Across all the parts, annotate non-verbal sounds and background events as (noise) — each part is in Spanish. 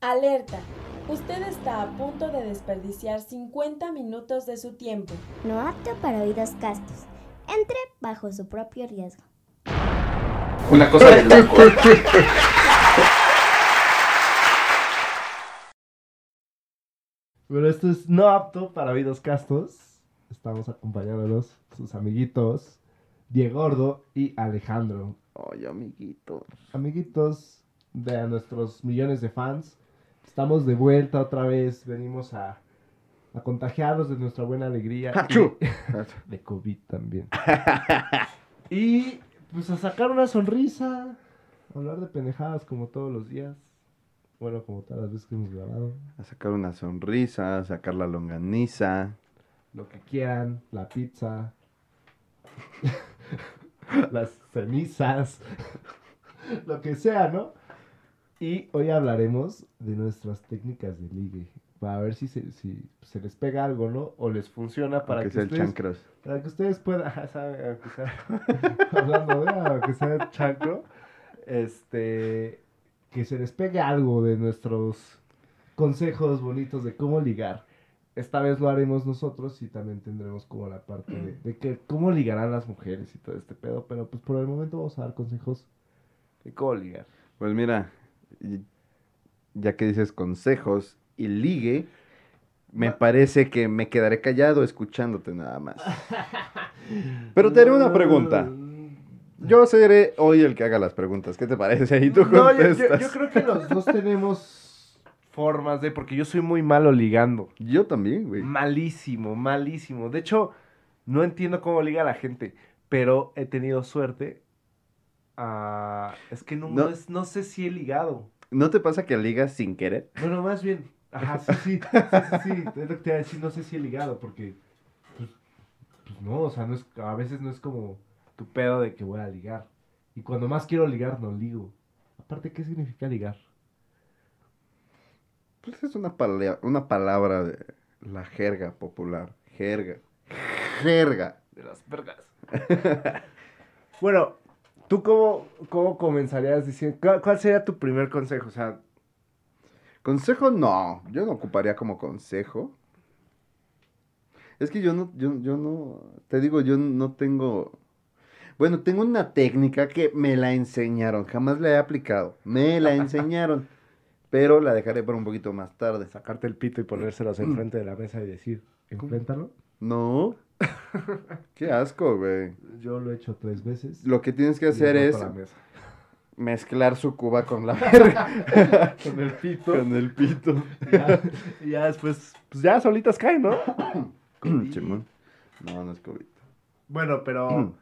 Alerta. Usted está a punto de desperdiciar 50 minutos de su tiempo. No apto para oídos castos. Entre bajo su propio riesgo. Una cosa de (laughs) loco. Pero esto es no apto para oídos castos. Estamos acompañándolos, sus amiguitos, Diego Gordo y Alejandro. Ay, amiguito. Amiguitos de nuestros millones de fans. Estamos de vuelta otra vez. Venimos a, a contagiarlos de nuestra buena alegría. Y- (laughs) de COVID también. y pues a sacar una sonrisa. Hablar de pendejadas como todos los días. Bueno, como todas las veces que hemos grabado. A sacar una sonrisa, a sacar la longaniza. Lo que quieran, la pizza. (laughs) las cenizas. (laughs) lo que sea, ¿no? Y hoy hablaremos de nuestras técnicas de ligue. Para ver si se, si se les pega algo, ¿no? O les funciona para que sea el ustedes, chancros. para que ustedes puedan, ¿sabe? Aunque sea- (laughs) hablando de, aunque sea el chancro, este, que se les pegue algo de nuestros consejos bonitos de cómo ligar. Esta vez lo haremos nosotros y también tendremos como la parte de, de que cómo ligarán las mujeres y todo este pedo, pero pues por el momento vamos a dar consejos de cómo ligar. Pues mira, ya que dices consejos y ligue, me parece que me quedaré callado escuchándote nada más. (laughs) Pero te haré una pregunta. Yo seré hoy el que haga las preguntas. ¿Qué te parece? Y tú No, yo- yo, yo creo que los dos tenemos formas de, porque yo soy muy malo ligando. Yo también, güey. Malísimo, malísimo. De hecho, no entiendo cómo liga la gente, pero he tenido suerte. Ah, es que no, No. no es- no sé si he ligado. ¿No te pasa que ligas sin querer? Bueno, más bien. Ajá, sí, sí, sí, sí, sí. Es lo que te iba a decir, no sé si he ligado, porque. Pues, pues no, o sea, no es, a veces no es como tu pedo de que voy a ligar. Y cuando más quiero ligar, no ligo. Aparte, ¿qué significa ligar? Pues es una, palea- una palabra de la jerga popular. Jerga. Jerga. De las vergas. (laughs) bueno, ¿tú cómo, cómo comenzarías diciendo? ¿cuál, cuál sería tu primer consejo? O sea, Consejo no, yo no ocuparía como consejo. Es que yo no, yo, yo no, te digo, yo no tengo, bueno, tengo una técnica que me la enseñaron, jamás la he aplicado, me la (laughs) enseñaron, pero la dejaré para un poquito más tarde. sacarte el pito y ponérselos enfrente de la mesa y decir, enfréntalo. No, (laughs) qué asco, güey. Yo lo he hecho tres veces. Lo que tienes que hacer es mezclar su cuba con la (laughs) verga, Con el pito. con el pito. y, ya, ya después, pues ya solitas caen, ¿no? (coughs) Simón. No, no es COVID. Bueno, pero...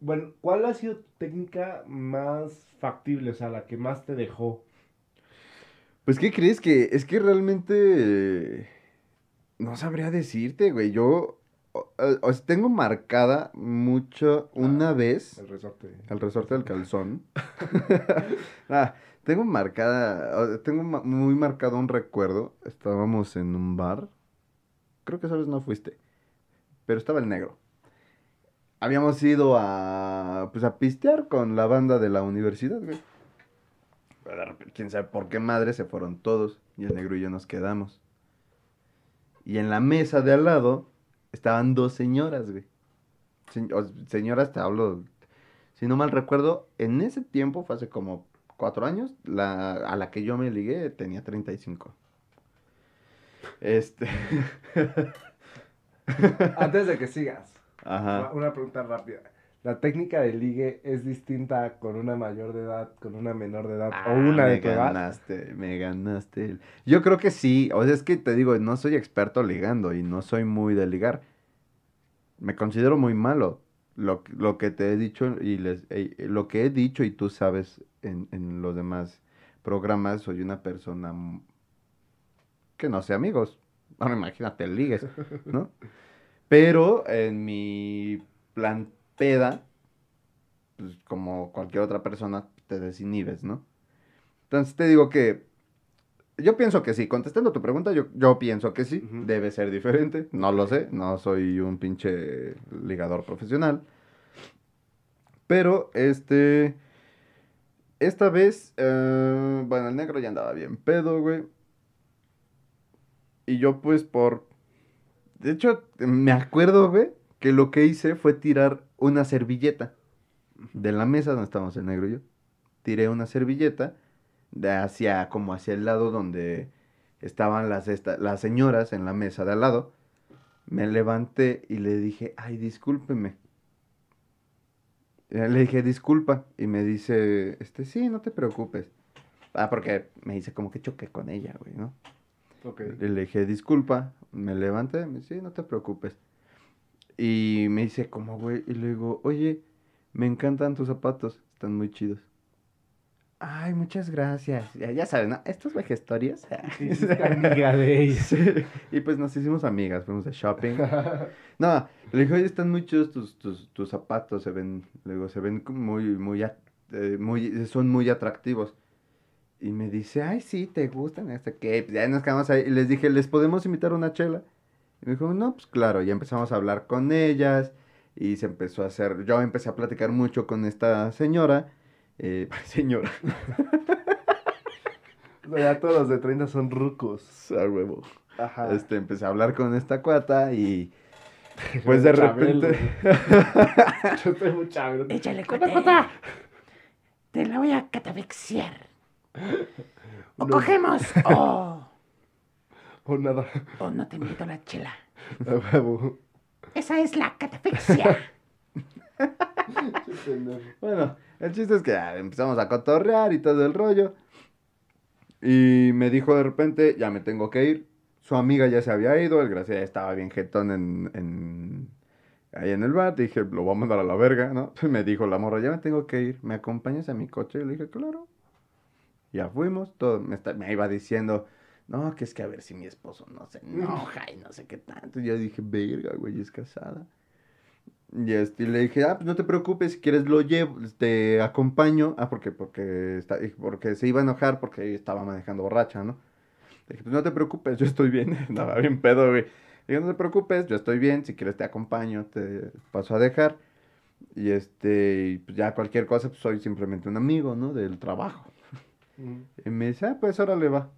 Bueno, ¿cuál ha sido tu técnica más factible? O sea, la que más te dejó. Pues, ¿qué crees que? Es que realmente eh, no sabría decirte, güey. Yo o- o sea, tengo marcada mucho una vez El resorte. al resorte del calzón. (laughs) (laughs) Ah, tengo marcada, tengo muy marcado un recuerdo. Estábamos en un bar. Creo que esa vez no fuiste. Pero estaba el negro. Habíamos ido a, pues, a pistear con la banda de la universidad, güey. Quién sabe por qué madre se fueron todos. Y el negro y yo nos quedamos. Y en la mesa de al lado estaban dos señoras, güey. Se- señoras, te hablo, si no mal recuerdo, en ese tiempo, fue hace como cuatro años, la, a la que yo me ligué tenía 35. Este. (laughs) Antes de que sigas, Ajá. una pregunta rápida. ¿La técnica de ligue es distinta con una mayor de edad, con una menor de edad o Ah, una de me edad? ganaste, me ganaste. Yo creo que sí, o sea, es que te digo, no soy experto ligando y no soy muy de ligar. Me considero muy malo. Lo, lo que te he dicho y les, eh, lo que he dicho y tú sabes en, en los demás programas, soy una persona que no sé amigos. Ahora imagínate ligues, ¿no? (laughs) Pero en mi plan peda, pues como cualquier otra persona, te desinhibes, ¿no? Entonces te digo que yo pienso que sí. Contestando tu pregunta, yo, yo pienso que sí. Debe ser diferente. No lo sé. No soy un pinche ligador profesional. Pero, este... Esta vez, eh, bueno, el negro ya andaba bien pedo, güey. Y yo, pues, por. De hecho, me acuerdo, güey, que lo que hice fue tirar una servilleta de la mesa donde estábamos el negro y yo. Tiré una servilleta de hacia, como hacia el lado donde estaban las, esta- las señoras en la mesa de al lado. Me levanté y le dije, ay, discúlpeme. Eh, Le dije, disculpa. Y me dice, este, sí, no te preocupes. Ah, porque me dice como que choqué con ella, güey, ¿no? Y le dije, disculpa. Me levanté, me dice, sí, no te preocupes. Y me dice, como, güey? Y le digo, oye, me encantan tus zapatos, están muy chidos. Ay, muchas gracias. Ya, ya saben, ¿no? Estos vejestorios. Sí, sí, es amiga de (laughs) ella. Sí. Y pues nos hicimos amigas, fuimos de shopping. No, le dije, oye, están muy chidos tus, tus, tus zapatos, se ven, le digo, se ven muy, muy, eh, muy, son muy atractivos. Y me dice, ay, sí, te gustan, este, que ya nos quedamos ahí. Y les dije, ¿les podemos invitar una chela? Y me dijo, no, pues claro, ya empezamos a hablar con ellas. Y se empezó a hacer, yo empecé a platicar mucho con esta señora. eh, (laughs) señora, Ya todos los de 30 son rucos. a huevo. Ajá. Este, empecé a hablar con esta cuata y (laughs) pues de Chabelo, repente... (laughs) Yo estoy muy chabelo. Échale, cote. Te la voy a catafixiar. O No. cogemos o, O nada. o no te invito a la chela. A huevo. Esa es la catafixia. (laughs) Bueno, el chiste es que ah, empezamos a cotorrear y todo el rollo. Y me dijo de repente, ya me tengo que ir. Su amiga ya se había ido, el Gracia ya estaba bien jetón en, en- ahí en el bar. Dije, lo voy a mandar a la verga, ¿no? (laughs) Me dijo la morra, ya me tengo que ir, ¿me acompañas a mi coche? Y le dije, claro. Ya fuimos, todo, me, está- me iba diciendo, no, que es que a ver si mi esposo no se enoja y no sé qué tanto. Y yo dije, verga, güey, es casada. Y este, y le dije, ah, pues no te preocupes, si quieres lo llevo, te acompaño. Ah, porque, porque, está, porque se iba a enojar porque estaba manejando borracha, ¿no? Le dije, pues no te preocupes, yo estoy bien. (laughs) Estaba bien pedo, güey. Le dije, no te preocupes, yo estoy bien, si quieres te acompaño, te paso a dejar. Y este, y pues ya cualquier cosa, pues soy simplemente un amigo, ¿no? Del trabajo. Y me dice, ah, pues órale va.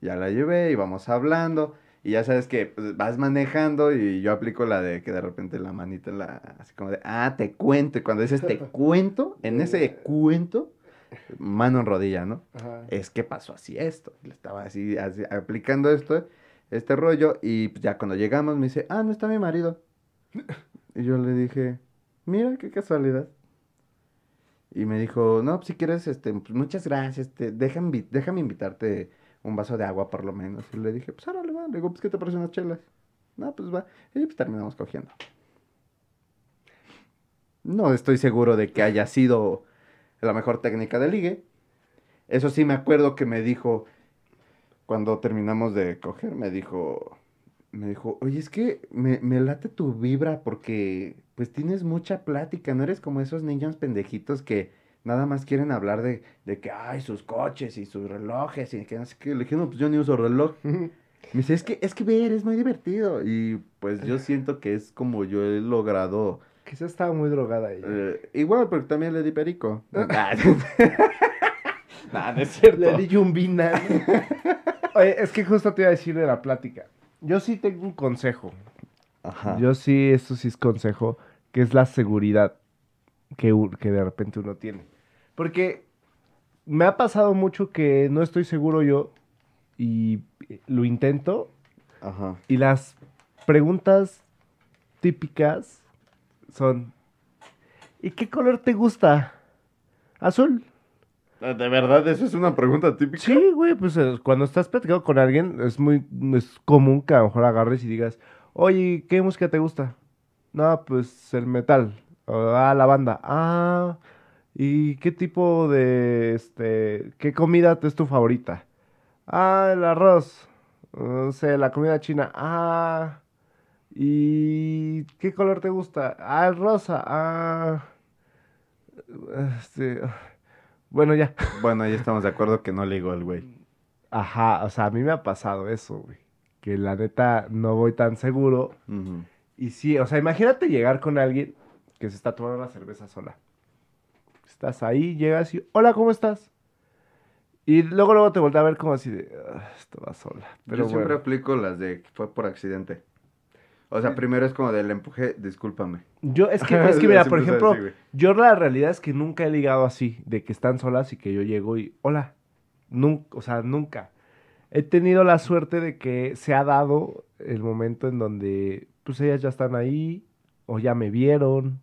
Ya la llevé, íbamos hablando. Y ya sabes que pues, vas manejando y yo aplico la de que de repente la manita la... Así como de, ah, te cuento. Y cuando dices te (laughs) cuento, en ese cuento, mano en rodilla, ¿no? Ajá. Es que pasó así esto. Y le estaba así, así, aplicando esto, este rollo. Y pues, ya cuando llegamos me dice, ah, no está mi marido. (laughs) Y yo le dije, mira, qué casualidad. Y me dijo, no, pues si quieres, este, pues, muchas gracias, te, déjame, déjame invitarte un vaso de agua por lo menos. Y le dije, pues ahora le va. Le digo, pues ¿qué te parecen unas chelas? No, pues va. Y pues terminamos cogiendo. No estoy seguro de que haya sido la mejor técnica de ligue. Eso sí me acuerdo que me dijo, cuando terminamos de coger, me dijo, me dijo, oye, es que me, me late tu vibra porque pues tienes mucha plática, no eres como esos niños pendejitos que nada más quieren hablar de, de que, ay, sus coches y sus relojes y que no sé qué. Le dije, no, pues yo ni uso reloj. (laughs) Me dice, es que, es que ver, es muy divertido. Y pues yo siento que es como yo he logrado, Quizás estaba muy drogada ella. eh, igual, porque también le di perico. (laughs) (laughs) No es cierto. Le di yumbina. Oye, es que justo te iba a decir de la plática. Yo sí tengo un consejo. Ajá. Yo sí, esto sí es consejo, que es la seguridad que, que de repente uno tiene. Porque me ha pasado mucho que no estoy seguro yo y lo intento Ajá. y las preguntas típicas son, ¿y qué color te gusta? Azul. ¿De verdad eso es una pregunta típica? Sí, güey, pues eh, cuando estás platicando con alguien es muy es común que a lo mejor agarres y digas, oye, ¿qué música te gusta? No, pues el metal. O, ah, la banda. Ah, ¿y qué tipo de, este, qué comida es tu favorita? Ah, el arroz. No sé, la comida china. Ah, ¿y qué color te gusta? Ah, el rosa. Ah, este, bueno, ya. (laughs) Bueno, ya estamos de acuerdo que no le digo al güey. Ajá, o sea, a mí me ha pasado eso, güey. Que la neta no voy tan seguro. Y sí, o sea, imagínate llegar con alguien que se está tomando una cerveza sola. Estás ahí, llegas y, hola, ¿cómo estás? Y luego, luego te voltea a ver como así de, "Ah, esto va sola. Pero Yo siempre aplico las de que fue por accidente. O sea, primero es como del empuje, discúlpame. Yo, es que, es que (laughs) mira, por ejemplo, así, yo la realidad es que nunca he ligado así, de que están solas y que yo llego y, hola, nunca, o sea, nunca. He tenido la suerte de que se ha dado el momento en donde, pues ellas ya están ahí, o ya me vieron,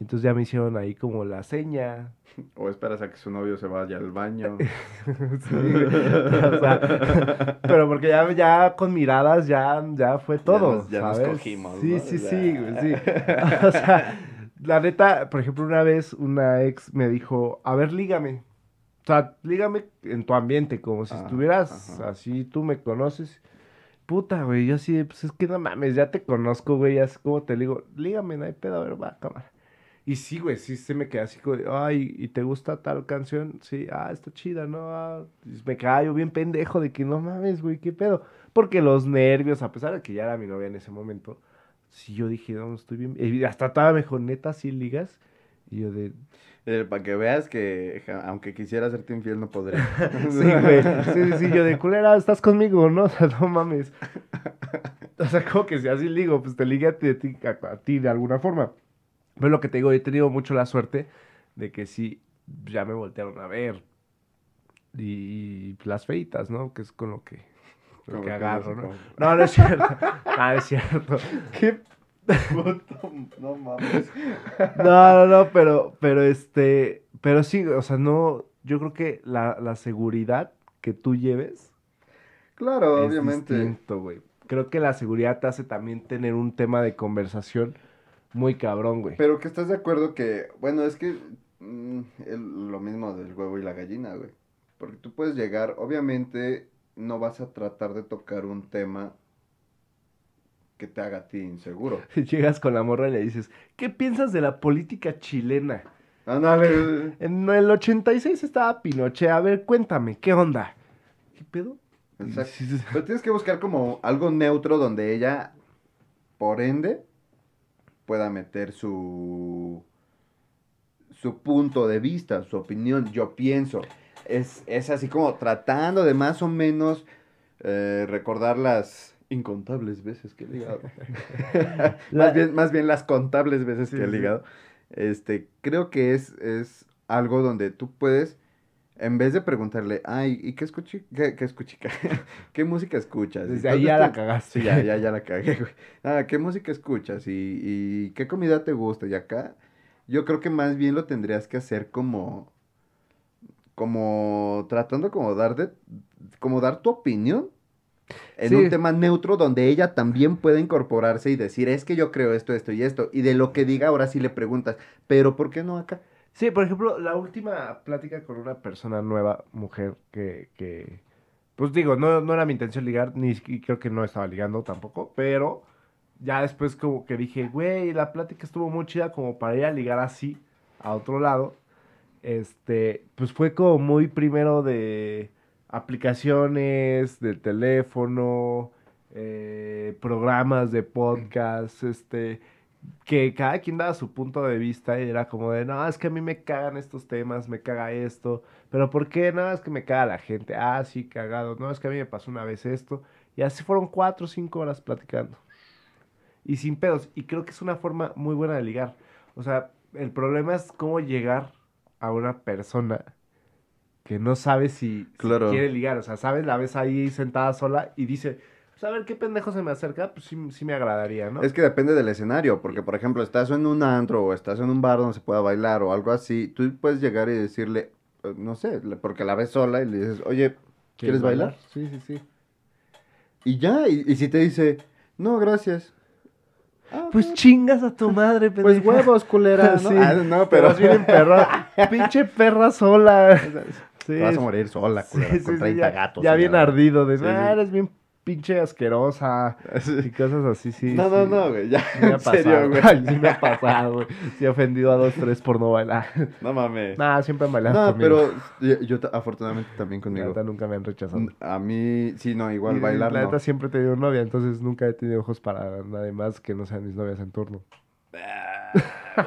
entonces ya me hicieron ahí como la seña. (laughs) O esperas a que su novio se vaya al baño. (laughs) Sí. O sea, (laughs) pero porque ya, ya con miradas ya, ya fue todo. nos- ya nos ¿sabes? cogimos, Sí, ¿no? sí, Ya. sí, sí. O sea, la neta, por ejemplo, una vez una ex me dijo, a ver, lígame. O sea, lígame en tu ambiente, como si Ah, estuvieras ajá. así, tú me conoces. Puta, güey, yo así, pues es que no mames, ya te conozco, güey, así como te digo, lígame, no hay pedo, a ver, va, cámara. Y sí, güey, sí se me queda así como, ay, ¿y te gusta tal canción? Sí, ah, está chida, ¿no? Ah, y me quedaba yo bien pendejo de que no mames, güey, ¿qué pedo? Porque los nervios, a pesar de que ya era mi novia en ese momento, sí yo dije, no, estoy bien. Y hasta estaba mejor, neta, sí ligas. Y yo de, Eh, para que veas que aunque quisiera hacerte infiel no podría. (laughs) sí, güey, sí, sí, sí, yo de culera, estás conmigo, ¿no? (laughs) O sea, no mames. (laughs) O sea, como que si así ligo, pues te ligue a ti, a ti de alguna forma. Pero lo que te digo, he tenido mucho la suerte de que sí, ya me voltearon a ver. Y, las feitas, ¿no? Que es con lo que, lo que agarro, no ¿no? No, es cierto. No, (laughs) no es cierto. ¿Qué (laughs) puto? No mames. No, no, no, pero, pero este, pero sí, o sea, no, yo creo que la, la seguridad que tú lleves Claro, es obviamente. distinto, güey. Creo que la seguridad te hace también tener un tema de conversación muy cabrón, güey. Pero que estás de acuerdo que, bueno, es que mm, el- lo mismo del huevo y la gallina, güey. Porque tú puedes llegar, obviamente no vas a tratar de tocar un tema que te haga a ti inseguro. (laughs) Llegas con la morra y le dices, ¿qué piensas de la política chilena? Ándale. En el 86 estaba Pinochet, a ver, cuéntame, ¿qué onda? ¿Qué pedo? Exacto. (laughs) Pero tienes que buscar como algo neutro donde ella, por ende, pueda meter su su punto de vista, su opinión, yo pienso. Es, es así como tratando de más o menos eh, recordar las incontables veces que he ligado. (laughs) La- más, bien, más bien las contables veces Sí, que he sí. ligado. Este, creo que es, es algo donde tú puedes, en vez de preguntarle, ay, ¿y qué escuché? ¿Qué, qué escuché? (laughs) ¿Qué música escuchas? Desde ahí ya la cagaste. Sí, ya, ya, ya la cagué, güey. ¿qué música escuchas? ¿Y, y qué comida te gusta? Y acá, yo creo que más bien lo tendrías que hacer como, como, tratando como dar de, como dar tu opinión en Sí. un tema neutro donde ella también pueda incorporarse y decir, es que yo creo esto, esto y esto. Y de lo que diga, ahora sí le preguntas, pero ¿por qué no acá? Sí, por ejemplo, la última plática con una persona nueva, mujer, que, que pues digo, no, no era mi intención ligar, ni creo que no estaba ligando tampoco, pero ya después como que dije, güey, la plática estuvo muy chida como para ir a ligar así, a otro lado. Este, pues fue como muy primero de aplicaciones, del teléfono, eh, programas de podcast, este, que cada quien daba su punto de vista y era como de, no, es que a mí me cagan estos temas, me caga esto, pero ¿por qué? No, es que me caga la gente, ah, sí, cagado, no, es que a mí me pasó una vez esto, y así fueron cuatro o cinco horas platicando, y sin pedos, y creo que es una forma muy buena de ligar, o sea, el problema es cómo llegar a una persona que no sabe si, si Claro. quiere ligar, o sea, sabes, la ves ahí sentada sola y dice, a ver qué pendejo se me acerca, pues sí, sí me agradaría, ¿no? Es que depende del escenario, porque por ejemplo, estás en un antro o estás en un bar donde se pueda bailar o algo así, tú puedes llegar y decirle, eh, no sé, porque la ves sola y le dices, oye, ¿quieres bailar? Sí, sí, sí. Y ya, y, y si te dice, no, gracias. Ah, Pues chingas a tu madre, (laughs) pues pendeja. huevos, culera, ¿no? (laughs) Sí. Ah, no, Pero pero bien perra. (laughs) Pinche perra sola. Sí, Te vas a morir sola, culera, sí, con sí, 30 ya, gatos. Ya bien ardido de, Sí, "Ah, sí. eres bien pinche asquerosa. Y cosas así, sí. no, sí. no, no, güey, ya, (laughs) ha en serio, pasado, güey. Sí me ha pasado, güey. Sí he ofendido a dos, tres por no bailar. No mames. Nah, siempre han bailado No, conmigo. pero yo, afortunadamente también La conmigo. neta nunca me han rechazado. A mí, sí, no, igual Y bailar La no. neta siempre he tenido novia, entonces nunca he tenido ojos para nadie más que no sean mis novias en turno. (laughs)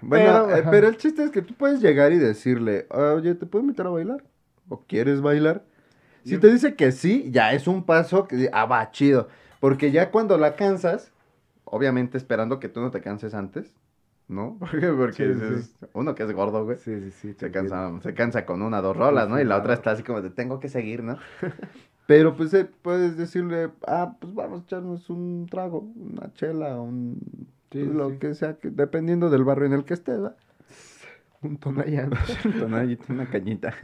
Bueno, Pero- eh, pero el chiste es que tú puedes llegar y decirle, oye, ¿te puedo invitar a bailar? ¿O quieres bailar? Si te dice que sí, ya es un paso que, ah, va, chido. Porque ya cuando la cansas, obviamente esperando que tú no te canses antes, ¿no? (laughs) Porque, porque Sí, sí, dices, uno que es gordo, güey. Sí, sí, sí. Se cansa, se cansa con una, dos rolas, ¿no? Y la otra está así como de, tengo que seguir, ¿no? (laughs) Pero pues eh, puedes decirle, ah, pues vamos a echarnos un trago, una chela, un... Sí, lo sí. que sea, que, dependiendo del barrio en el que estés, ¿va? (laughs) Un tonallán. Un tonallito, una cañita.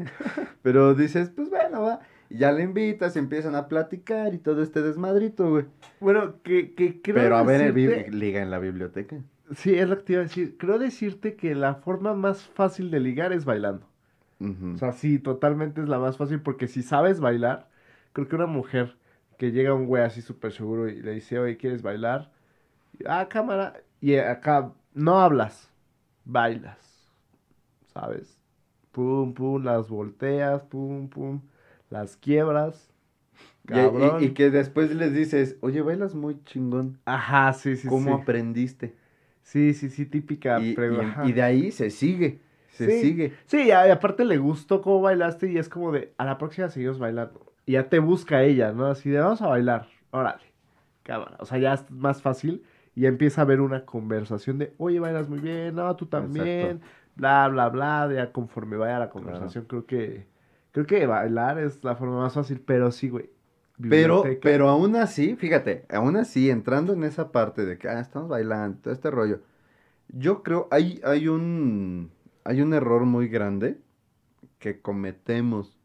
Pero dices, pues bueno, va. Ya le invitas, y empiezan a platicar y todo este desmadrito, güey. Bueno, que, que creo Pero a ver, el liga en la biblioteca. Sí, es lo que te iba a decir. Creo decirte que la forma más fácil de ligar es bailando. O sea, sí, totalmente es la más fácil porque si sabes bailar, creo que una mujer que llega a un güey así súper seguro y le dice, oye, ¿quieres bailar? Y, ah, cámara. Y acá no hablas, bailas. ¿Sabes? Pum, pum, las volteas, pum, pum, las quiebras. Y- y- Cabrón. Y, que después les dices, oye, bailas muy chingón. Ajá, sí, sí, ¿Cómo sí. aprendiste? Sí, sí, sí, típica Y, pregu- y- de ahí se sigue. Se Sí. sigue. Sí, y a- aparte le gustó cómo bailaste y es como de, a la próxima seguimos bailando. Y ya te busca ella, ¿no? Así de, vamos a bailar, órale, cámara. O sea, ya es más fácil y empieza a haber una conversación de, oye, bailas muy bien, no, tú también, bla, bla, bla, ya conforme vaya la conversación, creo que, creo que bailar es la forma más fácil, pero sí, güey. Pero, pero aún así, fíjate, aún así, entrando en esa parte de que ah, estamos bailando, todo este rollo, yo creo hay, hay un hay un error muy grande que cometemos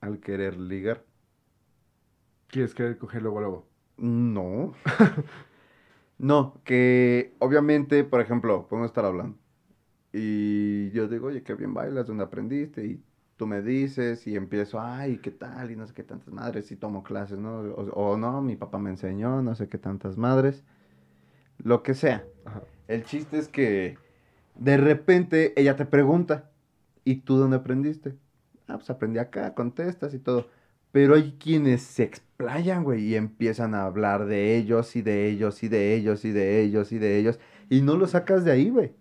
al querer ligar. ¿Quieres querer coger luego, luego? No. (laughs) no, que obviamente, por ejemplo, podemos estar hablando. Y yo digo, oye, qué bien bailas, ¿dónde aprendiste? Y tú me dices, y empiezo, ay, ¿qué tal? Y no sé qué tantas madres, y tomo clases, ¿no? O, o no, mi papá me enseñó, no sé qué tantas madres. Lo que sea. Ajá. El chiste es que de repente ella te pregunta, ¿y tú dónde aprendiste? Ah, pues aprendí acá, contestas y todo. Pero hay quienes se explayan, güey, y empiezan a hablar de ellos y de ellos y de ellos y de ellos y de ellos. Y no lo sacas de ahí, güey.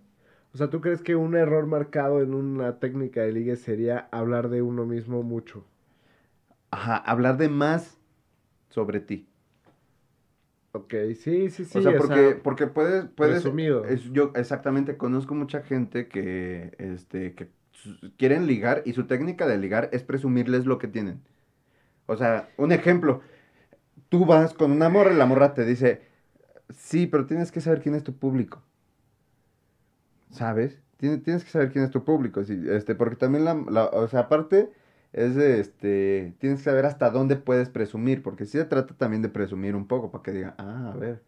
O sea, ¿tú crees que un error marcado en una técnica de ligue sería hablar de uno mismo mucho? Ajá, hablar de más sobre ti. Ok, sí, sí, sí. o sea, porque, porque puedes, puedes es- yo exactamente conozco mucha gente que, este, que quieren ligar y su técnica de ligar es presumirles lo que tienen. O sea, un ejemplo, tú vas con una morra y la morra te dice, sí, pero tienes que saber quién es tu público. ¿Sabes? Tienes, tienes que saber quién es tu público, sí, este, porque también la, la- o sea, aparte es de, este, tienes que saber hasta dónde puedes presumir, porque sí se trata también de presumir un poco, para que digan, ah, a ver.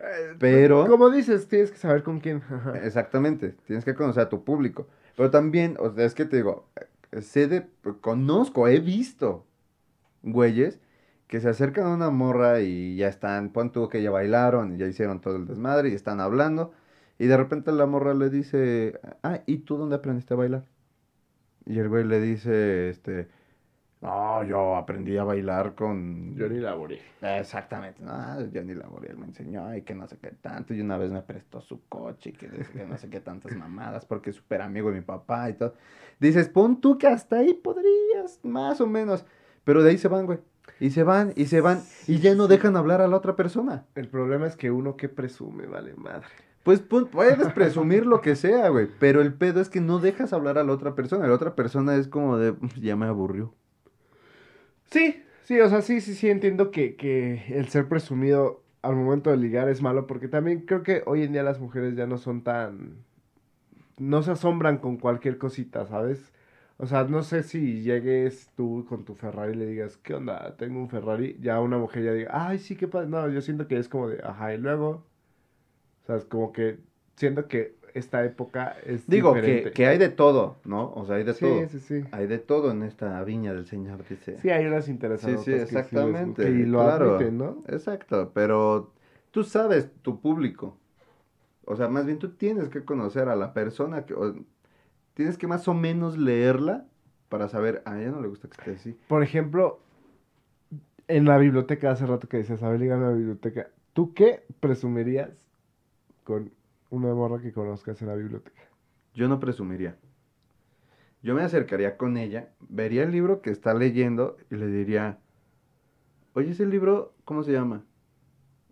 Eh, Pero- Como dices, tienes que saber con quién. Exactamente, tienes que conocer a tu público. Pero también, o sea, es que te digo, eh, sé de, conozco, he visto güeyes que se acercan a una morra y ya están, pon tú que ya bailaron y ya hicieron todo el desmadre y están hablando. Y de repente la morra le dice, ah, ¿y tú dónde aprendiste a bailar? Y el güey le dice, este, no, yo aprendí a bailar con... Yo ni laboré. Exactamente, no, Johnny Laboriel me enseñó y que no sé qué tanto, y una vez me prestó su coche y que, que no sé qué tantas mamadas porque es súper amigo de mi papá y todo. Dices, pon tú que hasta ahí podrías, más o menos, pero de ahí se van, güey, y se van, y se van, y ya no dejan hablar a la otra persona. El problema es que uno que presume, vale madre. Pues puedes presumir lo que sea, güey, pero el pedo es que no dejas hablar a la otra persona, la otra persona es como de, "Pues, ya me aburrió. Sí, sí, o sea, sí, sí, sí, entiendo que, que el ser presumido al momento de ligar es malo, porque también creo que hoy en día las mujeres ya no son tan... no se asombran con cualquier cosita, ¿sabes? O sea, no sé si llegues tú con tu Ferrari y le digas, ¿qué onda? Tengo un Ferrari, ya una mujer ya diga, ay, sí, qué padre. No, yo siento que es como de, ajá, y luego, sea, es como que siento que esta época es Digo, que, diferente. que hay de todo, ¿no? O sea, hay de Sí, todo. sí, sí. Hay de todo en esta viña del Señor, dice. Sí, hay unas interesadas. Sí, sí, exactamente. y lo claro. admiten, ¿no? Exacto, pero tú sabes tu público. O sea, más bien tú tienes que conocer a la persona que o- tienes que más o menos leerla para saber, a ella no le gusta que esté así. Por ejemplo, en la biblioteca, hace rato que decías, a ver, dígame la biblioteca, ¿tú qué presumirías con una morra que conozcas en la biblioteca. Yo no presumiría. Yo me acercaría con ella, vería el libro que está leyendo y le diría, oye, ese libro, ¿cómo se llama?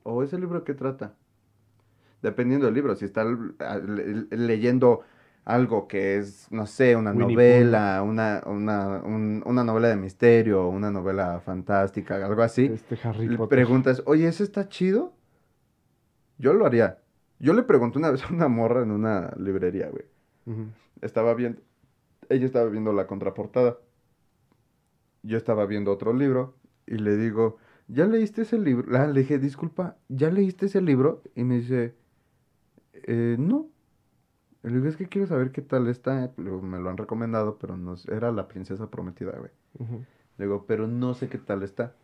¿O ese libro qué trata? Dependiendo del libro, si está le- leyendo algo que es, no sé, una Winnie novela, una, una, un- una novela de misterio, una novela fantástica, algo así, Este Harry le Potter. preguntas, oye, ¿ese está chido? Yo lo haría. Yo le pregunté una vez a una morra en una librería, güey estaba viendo, ella estaba viendo la contraportada. Yo estaba viendo otro libro y le digo, ¿ya leíste ese libro? Le dije, disculpa, ¿ya leíste ese libro? Y me dice, "Eh, no. Le digo, es que quiero saber qué tal está. Me lo han recomendado, pero no sé, era La Princesa Prometida, güey. Le digo, pero no sé qué tal está.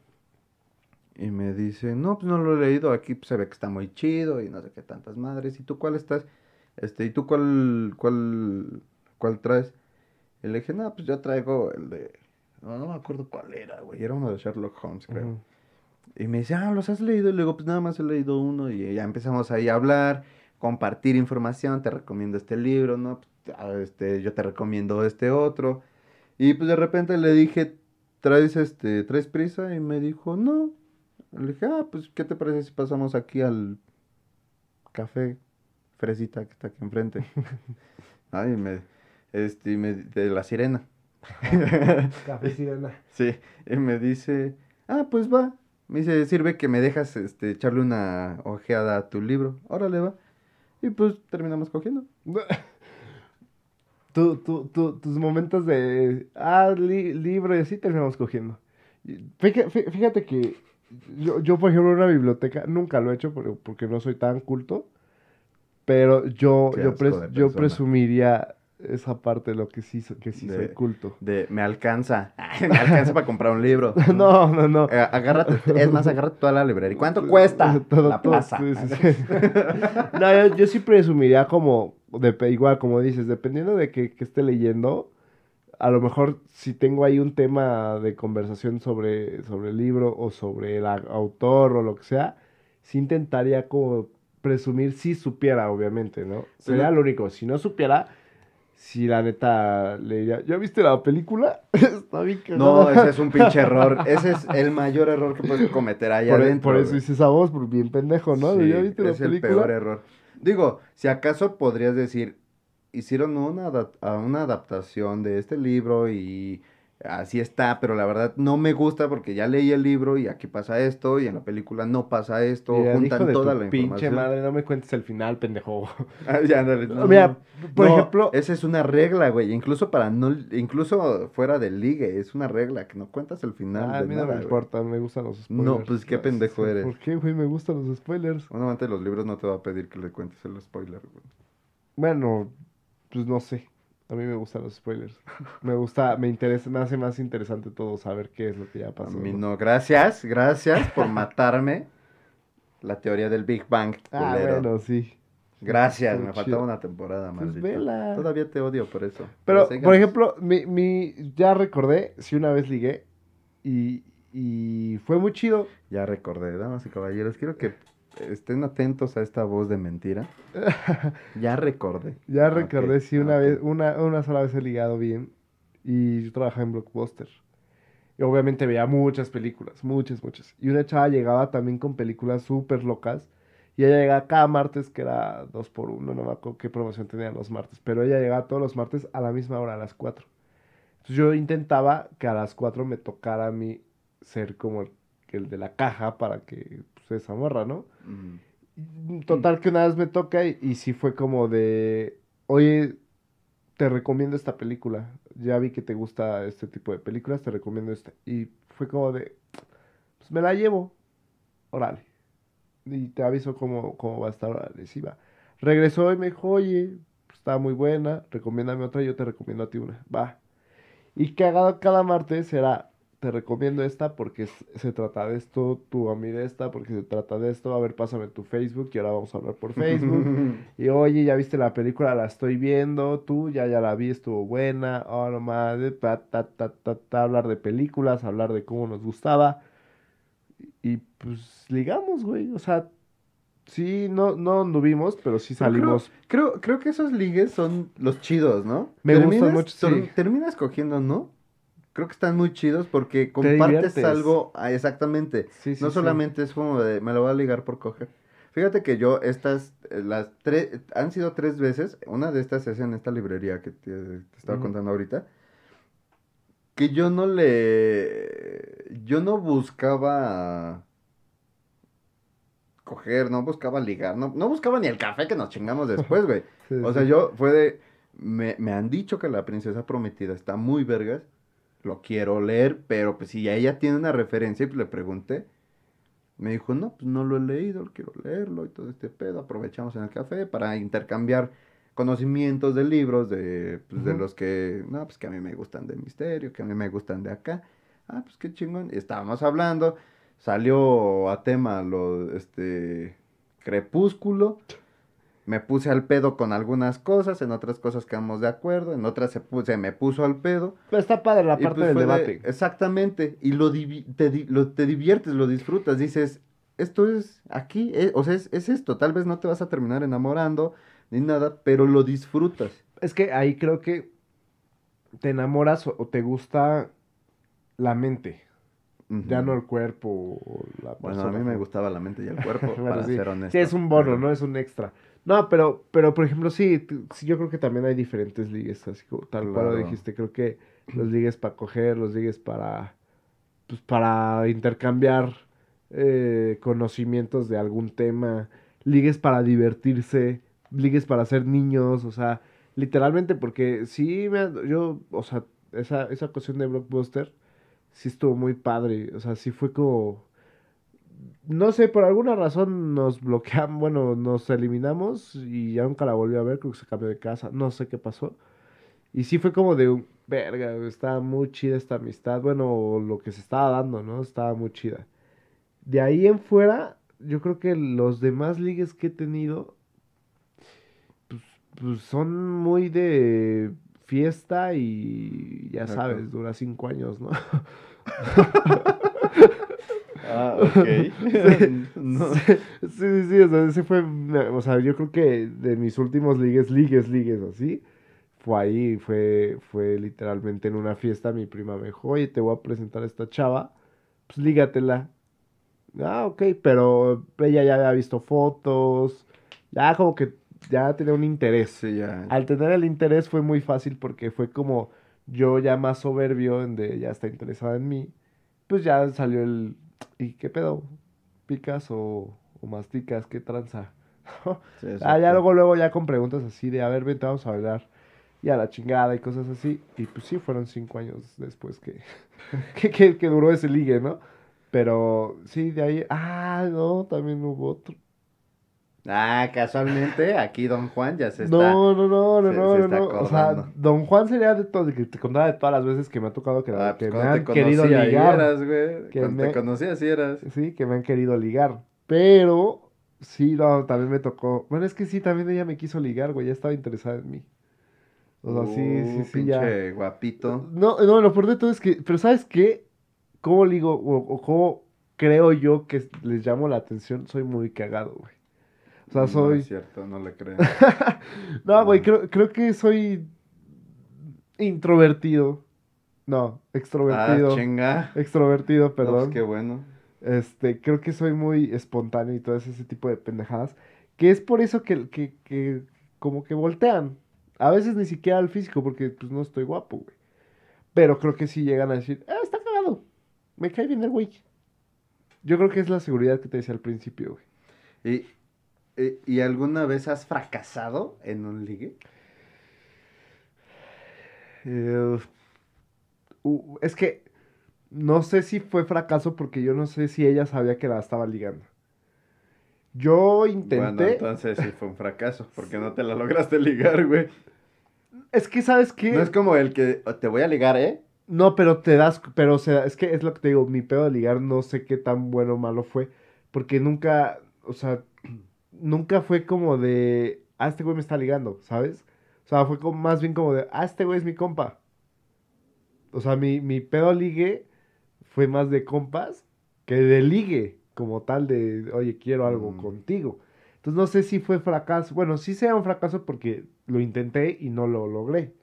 Y me dice, no, pues no lo he leído, aquí pues, se ve que está muy chido y no sé qué tantas madres. ¿Y tú cuál estás? Este, ¿y tú cuál, cuál, cuál traes? Y le dije, no, pues yo traigo el de, no, no me acuerdo cuál era, güey, era uno de Sherlock Holmes, creo. Y me dice, ah, ¿los has leído? Y le digo, pues nada más he leído uno. Y ya empezamos ahí a hablar, compartir información, te recomiendo este libro, ¿no? Pues, ah, Este, yo te recomiendo este otro. Y pues de repente le dije, ¿traes este, traes prisa? Y me dijo, no. Le dije, ah, pues, ¿qué te parece si pasamos aquí al café fresita que está aquí enfrente? (laughs) Ay, me, este, y me, de la sirena. (laughs) Café (laughs) Sirena. Sí, y me dice, ah, pues va. Me dice, sirve que me dejas este, echarle una ojeada a tu libro. Órale, va. Y pues terminamos cogiendo. Tú, tú, tú- tus momentos de, ah, li- libro y así terminamos cogiendo. Fíjate, fíjate que yo, yo, por ejemplo, una biblioteca, nunca lo he hecho porque, porque no soy tan culto, pero yo, yo, pres- yo presumiría esa parte de lo que sí, que sí soy De- culto. De, me alcanza. (laughs) me alcanza para comprar un libro. (laughs) No, no, no. Eh, agárrate, es más, agárrate toda la librería. ¿Y cuánto (laughs) cuesta? Todo- la todo, plaza. sí, sí, sí. No, yo, yo sí presumiría como, de, igual como dices, dependiendo de que, que esté leyendo, a lo mejor si tengo ahí un tema de conversación sobre, sobre el libro o sobre el autor o lo que sea, sí intentaría como presumir si supiera, obviamente, ¿no? Sería lo único. Si no supiera, si la neta le diría, ¿ya viste la película? (laughs) Está bien No, cagada". ese es un pinche (laughs) error. Ese es el mayor error que puedes cometer ahí por, e- adentro. por eso hice esa voz, por bien pendejo, ¿no? Sí, ¿Ya viste la es el peor error. Digo, si acaso podrías decir, hicieron una, una adaptación de este libro y así está, pero la verdad no me gusta porque ya leí el libro y aquí pasa esto y en la película no pasa esto, Mira, juntan de toda tu la pinche información. madre, no me cuentes el final, pendejo. (laughs) Ah, ya, no, Mira, por No, ejemplo, esa es una regla, güey, incluso para no, incluso fuera del ligue, es una regla que no cuentas el final ah, a mí no me güey. importa, me gustan los spoilers. No, pues, qué pendejo eres. ¿Por qué, güey? Me gustan los spoilers. Un amante de los libros no te va a pedir que le cuentes el spoiler, güey. Bueno, pues no sé. A mí me gustan los spoilers. (laughs) Me gusta, me interesa, me hace más interesante todo saber qué es lo que ya A pasó. mí ¿no? gracias, gracias por (laughs) matarme la teoría del Big Bang, Ah, culero. bueno, sí. Gracias, me chido. faltaba una temporada, Pues maldito. vela. Todavía te odio por eso. Pero, por ejemplo, mi, mi, ya recordé, si una vez ligué y, y fue muy chido. Ya recordé, damas y caballeros, quiero que estén atentos a esta voz de mentira. (laughs) Ya recordé. Ya recordé si una ok. vez, una, una sola vez he ligado bien y yo trabajaba en Blockbuster. Y obviamente veía muchas películas, muchas, muchas. Y una chava llegaba también con películas súper locas. Y ella llegaba cada martes, que era dos por uno, no me acuerdo qué promoción tenían los martes. Pero ella llegaba todos los martes a la misma hora, a las 4. Entonces yo intentaba que a las 4 me tocara a mí ser como el, el de la caja para que pues, esa morra, ¿no? Mm. Total que una vez me toca y, y sí fue como de, oye, te recomiendo esta película. Ya vi que te gusta este tipo de películas, te recomiendo esta. Y fue como de, pues me la llevo. Órale. Y te aviso cómo, cómo va a estar. Órale, sí va. Regresó y me dijo, oye, pues, está muy buena, recomiéndame otra, yo te recomiendo a ti una. Va. Y cagado cada martes era, te recomiendo esta porque se trata de esto, tú a mí de esta porque se trata de esto, a ver, pásame tu Facebook y ahora vamos a hablar por Facebook. (laughs) y oye, ya viste la película, la estoy viendo, tú ya ya la vi, estuvo buena, oh no madre, ta, ta, ta, ta, ta, hablar de películas, hablar de cómo nos gustaba. Y pues ligamos, güey, o sea, Sí, no, no anduvimos, pero sí salimos. Creo, creo que esos ligues son los chidos, ¿no? Me gustan mucho, sí. Terminas cogiendo, ¿no? Creo que están muy chidos porque compartes algo, ah, exactamente. Sí, sí, no sí. solamente es como de, me lo voy a ligar por coger. Fíjate que yo estas, eh, las tres, han sido tres veces, una de estas es en esta librería que te, te estaba contando ahorita, que yo no le, yo no buscaba coger, no buscaba ligar, no, no buscaba ni el café que nos chingamos después, güey. (laughs) O sea, yo fue de. Me, me han dicho que la princesa prometida está muy vergas. Lo quiero leer, pero pues si ella tiene una referencia y pues, le pregunté. Me dijo, no, pues no lo he leído, quiero leerlo y todo este pedo. Aprovechamos en el café para intercambiar conocimientos de libros de, pues, de los que, no, pues que a mí me gustan de misterio, que a mí me gustan de acá. Ah, pues qué chingón. Estábamos hablando, salió a tema lo, este, Crepúsculo. Me puse al pedo con algunas cosas, en otras cosas quedamos de acuerdo, en otras se, me puso al pedo. Pero está padre la parte pues del de- debate. exactamente, y lo, divi- te, di- lo- te diviertes, lo disfrutas, dices, esto es aquí, eh, o sea, es, es esto, tal vez no te vas a terminar enamorando ni nada, pero lo disfrutas. Es que ahí creo que te enamoras o te gusta la mente, ya no el cuerpo o la Bueno, a mí me gustaba la mente y el (laughs) cuerpo, Bueno, para sí. ser honesto. Sí, es un bono, ¿no? Es un extra. No, pero, pero por ejemplo, sí, sí, yo creo que también hay diferentes ligues, así como tal cual lo dijiste. Creo que los ligues para coger, los ligues para, pues para intercambiar eh, conocimientos de algún tema, ligues para divertirse, ligues para ser niños, o sea, literalmente, porque sí, me, yo, o sea, esa, esa cuestión de Blockbuster sí estuvo muy padre, o sea, sí fue como no sé, por alguna razón nos bloqueamos, bueno, nos eliminamos y ya nunca la volví a ver, creo que se cambió de casa, no sé qué pasó. Y sí fue como de un, verga, está muy chida esta amistad, bueno, lo que se estaba dando, ¿no? Estaba muy chida. De ahí en fuera, yo creo que los demás ligues que he tenido, pues, pues son muy de fiesta y ya sabes, dura cinco años, ¿no? Ah, ok. (laughs) (laughs) No. Sí, sí, sí, o sea, ese fue, o sea, yo creo que de mis últimos ligues, ligues, ligues, así, fue ahí, fue, fue literalmente en una fiesta, mi prima me dijo, oye, te voy a presentar a esta chava, pues lígatela. Ah, ok, pero ella ya había visto fotos, ya como que ya tenía un interés. Sí, ya. Al tener el interés fue muy fácil porque fue como yo ya más soberbio, en de ya está interesada en mí, pues ya salió el, ¿y qué pedo? ¿Picas o, o masticas? ¿Qué tranza? (laughs) Sí, ah, ya luego, luego ya con preguntas así de, a ver, vente, vamos a hablar. Y a la chingada y cosas así. Y pues sí, fueron cinco años después que, (laughs) que, que, que duró ese ligue, ¿no? Pero sí, de ahí, ah, no, también hubo otro. Ah, casualmente, aquí Don Juan ya se está. No, no, no, no, se- no, se no. O sea. Don Juan sería de todo, de que te contaba de todas las veces que me ha tocado que, Ah, que pues me han querido ligar. eras, güey. Que Cuando me- te conocía, sí eras. Sí, que me han querido ligar. Pero, sí, no, también me tocó. Bueno, es que sí, también ella me quiso ligar, güey, ya estaba interesada en mí. O sea, sí, sí, Uh, sí, ya. pinche guapito. No, no, lo peor de todo es que, pero ¿sabes qué? ¿Cómo ligo o, o cómo creo yo que les llamo la atención? Soy muy cagado, güey. O sea, No soy... es cierto, no le creo. (laughs) No, güey, No. creo, creo que soy introvertido. No, ah, extrovertido. chinga. extrovertido, No, pues, perdón. qué bueno. Este, creo que soy muy espontáneo y todo ese tipo de pendejadas. Que es por eso que, que, que como que voltean. A veces ni siquiera al físico, porque pues no estoy guapo, güey. Pero creo que sí llegan a decir, ah, está cagado. Me cae bien el güey. Yo creo que es la seguridad que te decía al principio, güey. ¿Y, y, y alguna vez has fracasado en un ligue? Eh, uh, es que no sé si fue fracaso porque yo no sé si ella sabía que la estaba ligando. Yo intenté. Bueno, entonces sí fue un fracaso, porque no te la lograste ligar, güey. Es que, ¿sabes qué? No es como el que "Oh, te voy a ligar, ¿eh? No, pero te das, pero o sea, es que es lo que te digo, mi pedo de ligar no sé qué tan bueno o malo fue, porque nunca, o sea, nunca fue como de, ah, este güey me está ligando, ¿sabes? O sea, fue como, más bien como de, ah, este güey es mi compa. O sea, mi, mi pedo ligue fue más de compas que de ligue, como tal de, oye, quiero algo Mm. contigo. Entonces no sé si fue fracaso. Bueno, sí sea un fracaso porque lo intenté y no lo logré.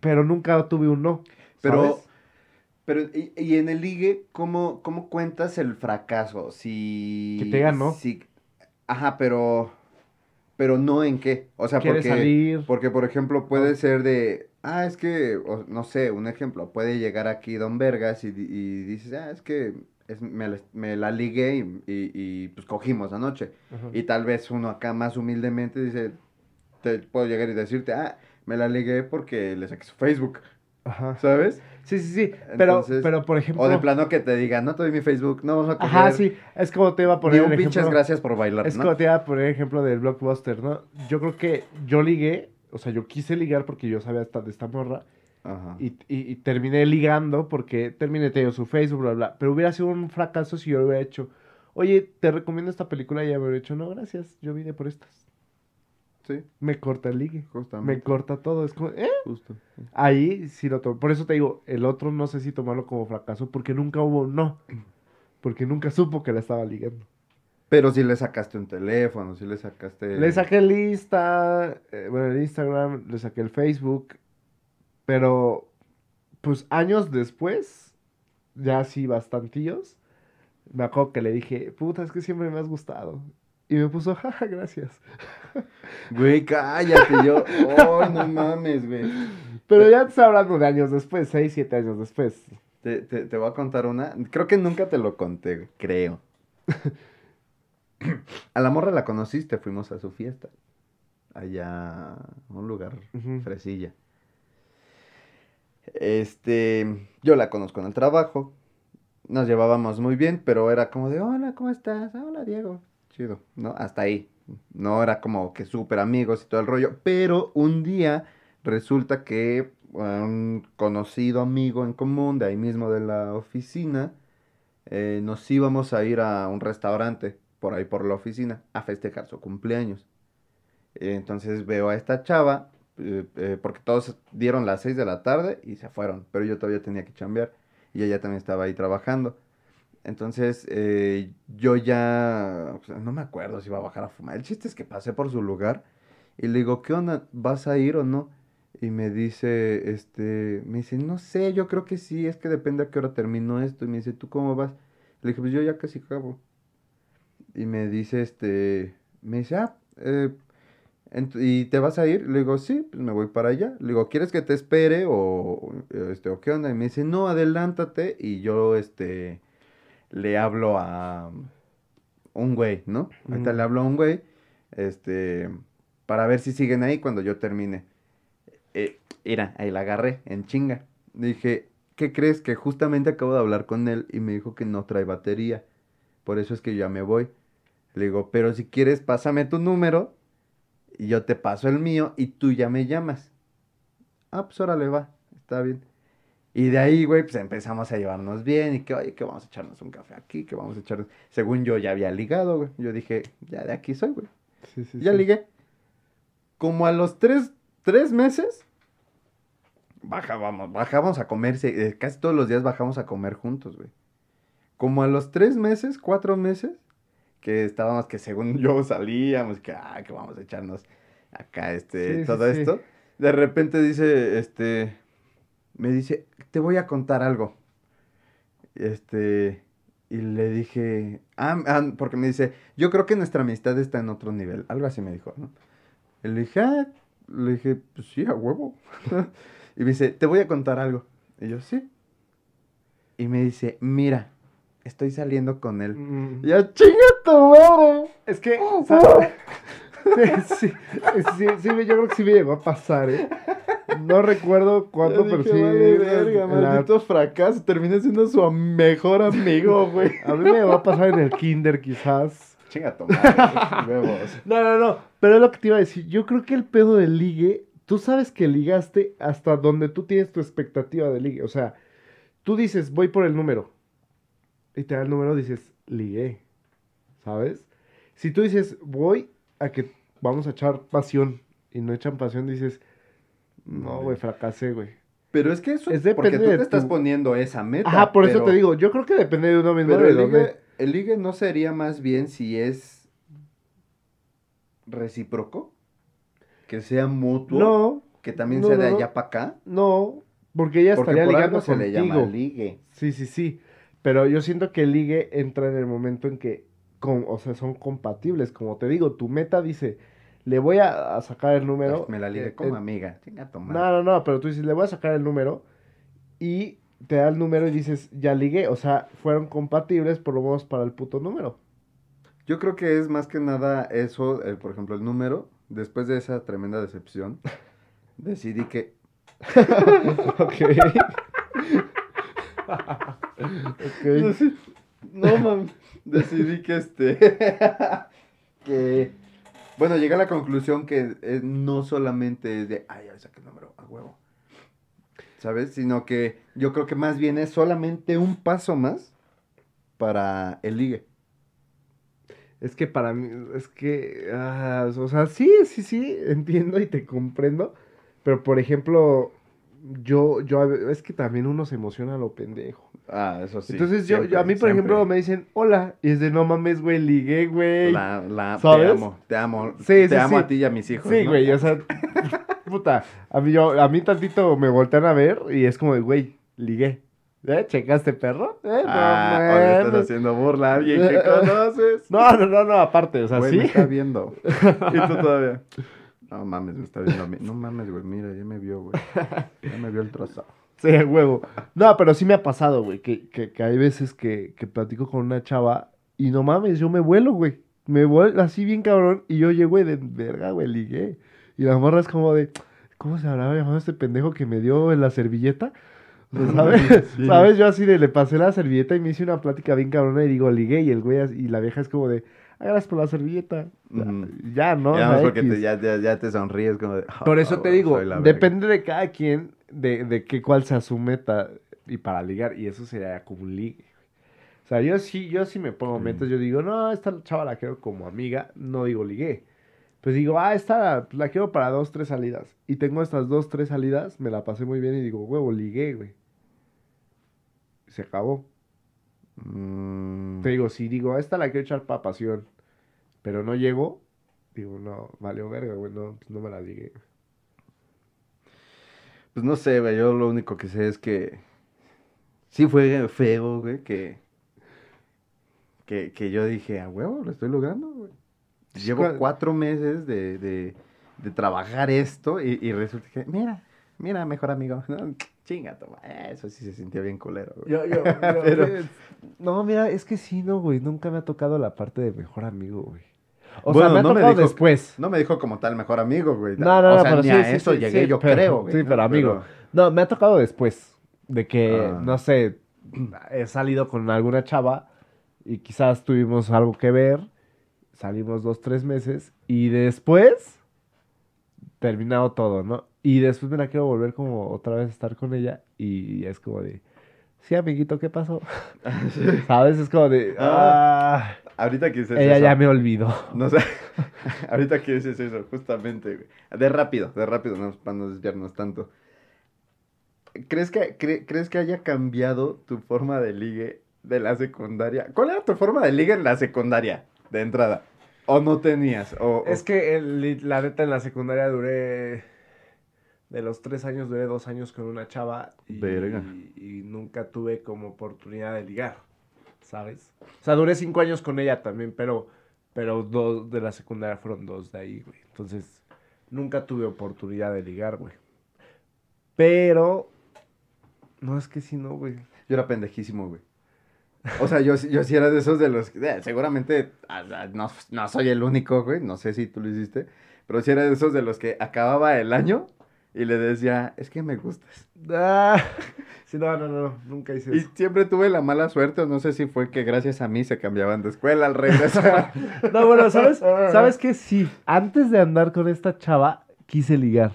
Pero nunca tuve un no. Pero, ¿sabes? pero y, y en el ligue, ¿cómo, ¿cómo cuentas el fracaso? Si... Que te ganó. si- ajá, pero... Pero no en qué. O sea, ¿Quieres porque... salir? Porque, por ejemplo, puede ser de... Ah, es que... o- no sé, un ejemplo. Puede llegar aquí Don Vergas y, y dices... Ah, es que es- me, me la ligué y, y- y, pues cogimos anoche. Ajá. Y tal vez uno acá más humildemente dice... Te puedo llegar y decirte... Ah, me la ligué porque le saqué su Facebook. Ajá. ¿Sabes? Sí, sí, sí. Pero, Entonces, pero por ejemplo. O de plano que te digan, no te doy mi Facebook, no vamos a coger. Ajá, sí. Es como te iba a Ni poner un el pinches ejemplo. gracias por bailar, Es ¿no? como te iba a poner el ejemplo del blockbuster, ¿no? Yo creo que yo ligué, o sea, yo quise ligar porque yo sabía hasta de esta morra. Ajá. Y, y- y terminé ligando porque terminé teniendo su Facebook, bla, bla. Pero hubiera sido un fracaso si yo lo hubiera hecho. Oye, te recomiendo esta película y ya me hubiera dicho, no, gracias, yo vine por estas. Sí, Me corta el ligue. Me corta todo. Es como, ¿eh? Justo. Ahí sí lo tomo. Por eso te digo, el otro no sé si tomarlo como fracaso porque nunca hubo un no. Porque nunca supo que la estaba ligando. Pero si le sacaste un teléfono, si le sacaste... Le saqué el Insta, eh, bueno, el Instagram, le saqué el Facebook, pero pues años después, ya así bastantillos, me acuerdo que le dije, puta, es que siempre me has gustado. Y me puso, (laughs) jaja, gracias. Güey, cállate, yo... ¡Ay, no mames, güey! Pero ya te estoy hablando de años después, seis, siete años después. Te, te, te voy a contar una... Creo que nunca te lo conté, güey, creo. A la morra la conociste, fuimos a su fiesta. Allá, a un lugar fresilla. Este, yo la conozco en el trabajo. Nos llevábamos muy bien, pero era como de, hola, ¿cómo estás? "Ah, hola, Diego. ¿No? Hasta ahí. No era como que súper amigos y todo el rollo. Pero un día resulta que un conocido amigo en común de ahí mismo de la oficina, eh, nos íbamos a ir a un restaurante por ahí por la oficina a festejar su cumpleaños. Entonces veo a esta chava, eh, eh, porque todos dieron las 6 de la tarde y se fueron, pero yo todavía tenía que chambear y ella también estaba ahí trabajando. Entonces eh, yo ya, no me acuerdo si iba a bajar a fumar. El chiste es que pasé por su lugar y le digo, ¿qué onda? ¿Vas a ir o no? Y me dice, este, me dice, no sé, yo creo que sí, es que depende a qué hora termino esto. Y me dice, ¿tú cómo vas? Le dije, pues yo ya casi acabo. Y me dice, este, me dice, ah, eh, ¿y te vas a ir? Le digo, sí, pues me voy para allá. Le digo, ¿quieres que te espere o, este, o qué onda? Y me dice, no, adelántate. Y yo, este, le hablo a un güey, ¿no? Ahorita Mm. le hablo a un güey, este, para ver si siguen ahí cuando yo termine. Eh, mira, ahí la agarré en chinga. Dije, ¿qué crees? Que justamente acabo de hablar con él y me dijo que no trae batería. Por eso es que ya me voy. Le digo, pero si quieres, pásame tu número y yo te paso el mío y tú ya me llamas. Ah, pues órale, va, está bien. Y de ahí, güey, pues empezamos a llevarnos bien y que, oye, que vamos a echarnos un café aquí, que vamos a echarnos... Según yo ya había ligado, güey. Yo dije, ya de aquí soy, güey. Sí, sí, Ya sí. ligué. Como a los tres, tres meses, bajábamos, bajábamos a comer, eh, casi todos los días bajamos a comer juntos, güey. Como a los tres meses, cuatro meses, que estábamos, que según yo salíamos, que, ah, que vamos a echarnos acá, este, Sí, todo sí. esto. De repente dice, este, me dice, te voy a contar algo. Este, y le dije, ah, ah, porque me dice, yo creo que nuestra amistad está en otro nivel. Algo así me dijo, ¿no? Y le dije, ah, le dije, pues sí, a huevo. (laughs) y me dice, te voy a contar algo. Y yo, sí. Y me dice, mira, estoy saliendo con él. Mm. Y yo, chinga tu madre. Es que, ¿sabes? (laughs) sí, sí, sí, yo creo que sí me llegó a pasar, ¿eh? No recuerdo pero dije, sí. vale, verga, en la- maldito fracaso. Terminé siendo su mejor amigo, (laughs) güey. A mí me llegó a pasar en el kinder, quizás. Chinga tu. (laughs) No, no, no. Pero es lo que te iba a decir. Yo creo que el pedo del ligue, tú sabes que ligaste hasta donde tú tienes tu expectativa de ligue. O sea, tú dices, voy por el número. Y te da el número, dices, ligué. ¿Sabes? Si tú dices, voy a que vamos a echar pasión y no echan pasión, dices, no, güey, fracasé, güey. Pero es que eso Es porque tú de te estás tu- poniendo esa meta. Ajá, por eso te digo, yo creo que depende de uno mismo. Pero de el dónde- ligue, el ligue no sería más bien si es recíproco, que sea mutuo, No, que también no, sea de no, allá para acá. no, porque ella Porque estaría por ligando algo se le contigo. llama ligue. Sí, sí, sí. Pero yo siento que el ligue entra en el momento en que, con, o sea, son compatibles. Como te digo, tu meta dice, le voy a, a sacar el número. Me la ligué eh, como eh, amiga. Chinga. No, no, no, pero tú dices, le voy a sacar el número y te da el número y dices, ya ligué. O sea, fueron compatibles por lo menos para el puto número. Yo creo que es más que nada eso, eh, por ejemplo, el número. Después de esa tremenda decepción, (laughs) decidí que (laughs) ok. ok. No, mames. Decidí que este. (laughs) que. Bueno, llegué a la conclusión que eh, no solamente es de. Ay, ya saqué el número, a huevo. ¿Sabes? Sino que yo creo que más bien es solamente un paso más para el ligue. Es que para mí, es que, ah, o sea, sí, sí, sí, entiendo y te comprendo, pero por ejemplo, yo, yo, es que también uno se emociona a lo pendejo. Ah, eso sí. Entonces yo, yo- a mí, por siempre, ejemplo, siempre. me dicen, hola, y es de, no mames, güey, ligué, güey. La, la, ¿Sabes? Te amo, te amo. Sí, te sí, amo sí. a ti y a mis hijos. Sí, ¿no? güey, o sea, (laughs) puta, a mí, yo, a mí tantito me voltean a ver y es como güey, ligué. ¿Eh? ¿Checaste, perro? ¿Eh? No Ah, estás haciendo burla a alguien que (laughs) conoces. No, no, no, no, aparte, o sea, Güey, sí. me está viendo. (laughs) y tú todavía. No mames, me está viendo a mí. No mames, güey, mira, ya me vio, güey. Ya me vio el trazado. (laughs) Sí, huevo. No, pero sí me ha pasado, güey, que, que, que hay veces que, que platico con una chava y no mames, yo me vuelo, güey. Me vuelo así bien cabrón y yo llego de verga, güey, ligué. Y la morra es como de, ¿cómo se habrá llamado este pendejo que me dio en la servilleta? ¿sabes? (laughs) Sí. ¿Sabes? Yo así de, le pasé la servilleta y me hice una plática bien cabrona y digo, ligué y el güey, y la vieja es como de, gracias por la servilleta. Ya, ¿no? ya, porque te, ya, ya, ya te sonríes como de... "Ah, Por eso te güey, digo, soy la verga". depende de cada quien, de, de qué cuál sea su meta y para ligar, y eso sería como un ligue. O sea, yo sí, yo sí me pongo Mm. metas, yo digo, no, esta chava la quiero como amiga, no digo ligué. Pues digo, ah, esta la quiero para dos, tres salidas. Y tengo estas dos, tres salidas, me la pasé muy bien y digo, huevo, ligué, güey. Se acabó. Mm, Te digo, si digo, a esta la quiero echar para pasión, pero no llego, digo, no, valió verga, güey, no, pues no me la ligué. Pues no sé, güey, yo lo único que sé es que... Sí fue feo, güey, que... Que, que yo dije, a huevo, lo estoy logrando, güey. Llevo ¿Cuál- cuatro meses de, de, de trabajar esto y, y resulta que, mira, mira, mejor amigo. (laughs) No, chinga, toma. Eso sí se sintió bien culero, güey. Yo, yo, (laughs) yo- Pero- No, mira, es que sí, no, güey. Nunca me ha tocado la parte de mejor amigo, güey. O Bueno, sea, me ha no me tocado dijo- después. No me dijo como tal mejor amigo, güey. No, no, o no, sea, pero ni sí, a sí, eso sí, llegué sí, yo pero- creo, güey. Sí, pero amigo. No, me ha tocado después. De que, Ah. no sé, (clears throat) he salido con alguna chava y quizás tuvimos algo que ver. Salimos dos, tres meses y después terminado todo, ¿no? Y después me la quiero volver como otra vez a estar con ella y es como de, sí, amiguito, ¿qué pasó? (laughs) ¿Sabes? Es como de, ah, Ahorita que dices ella eso, ya me olvidó. (laughs) No sé. (laughs) Ahorita que dices eso, justamente, güey. De rápido, de rápido, no, para no desviarnos tanto. ¿Crees que, cre- ¿Crees que haya cambiado tu forma de ligue de la secundaria? ¿Cuál era tu forma de ligue en la secundaria, de entrada? ¿O no tenías? O, o- Es que el- la neta en la secundaria duré. De los tres años duré dos años con una chava. Y, Verga. y nunca tuve como oportunidad de ligar. ¿Sabes? O sea, duré cinco años con ella también, pero. Pero dos de la secundaria fueron dos de ahí, güey. Entonces, nunca tuve oportunidad de ligar, güey. Pero. No, es que sí, no, güey. Yo era pendejísimo, güey. O sea, yo, sí- yo sí era de esos de los... que, eh, seguramente ah, ah, no, no soy el único, güey. No sé si tú lo hiciste. Pero sí era de esos de los que acababa el año y le decía, es que me gustas. Ah, (laughs) sí, no, no, no, nunca hice Y eso. siempre tuve la mala suerte, o no sé si fue que gracias a mí se cambiaban de escuela al regresar. (laughs) No, bueno, ¿sabes? (laughs) ¿Sabes qué? Sí, antes de andar con esta chava, quise ligar.